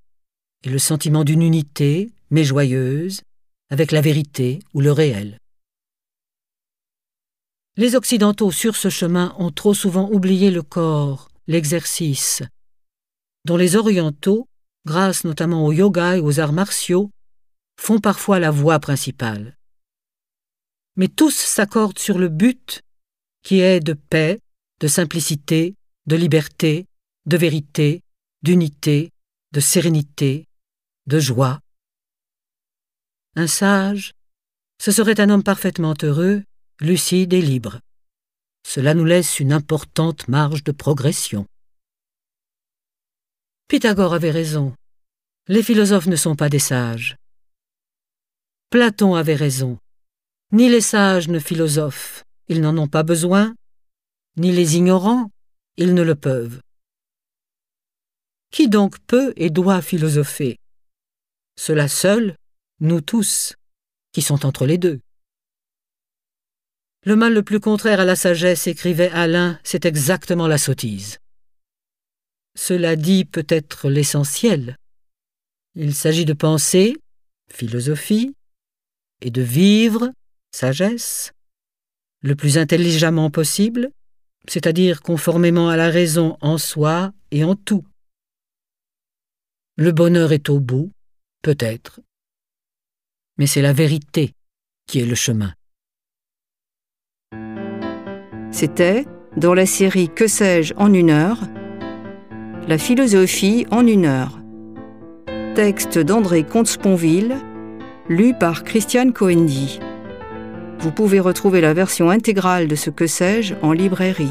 et le sentiment d'une unité, mais joyeuse, avec la vérité ou le réel. Les Occidentaux sur ce chemin ont trop souvent oublié le corps, l'exercice, dont les Orientaux, grâce notamment au yoga et aux arts martiaux, font parfois la voie principale. Mais tous s'accordent sur le but qui est de paix, de simplicité, de liberté, de vérité, d'unité, de sérénité, de joie, un sage, ce serait un homme parfaitement heureux, lucide et libre. Cela nous laisse une importante marge de progression. Pythagore avait raison. Les philosophes ne sont pas des sages. Platon avait raison. Ni les sages ne philosophent, ils n'en ont pas besoin, ni les ignorants, ils ne le peuvent. Qui donc peut et doit philosopher? Cela seul nous tous, qui sont entre les deux. Le mal le plus contraire à la sagesse, écrivait Alain, c'est exactement la sottise. Cela dit peut-être l'essentiel. Il s'agit de penser, philosophie, et de vivre, sagesse, le plus intelligemment possible, c'est-à-dire conformément à la raison en soi et en tout. Le bonheur est au bout, peut-être, mais c'est la vérité qui est le chemin. C'était, dans la série Que sais-je en une heure, la philosophie en une heure. Texte d'André Comte-Sponville, lu par Christiane Coendi. Vous pouvez retrouver la version intégrale de ce Que sais-je en librairie.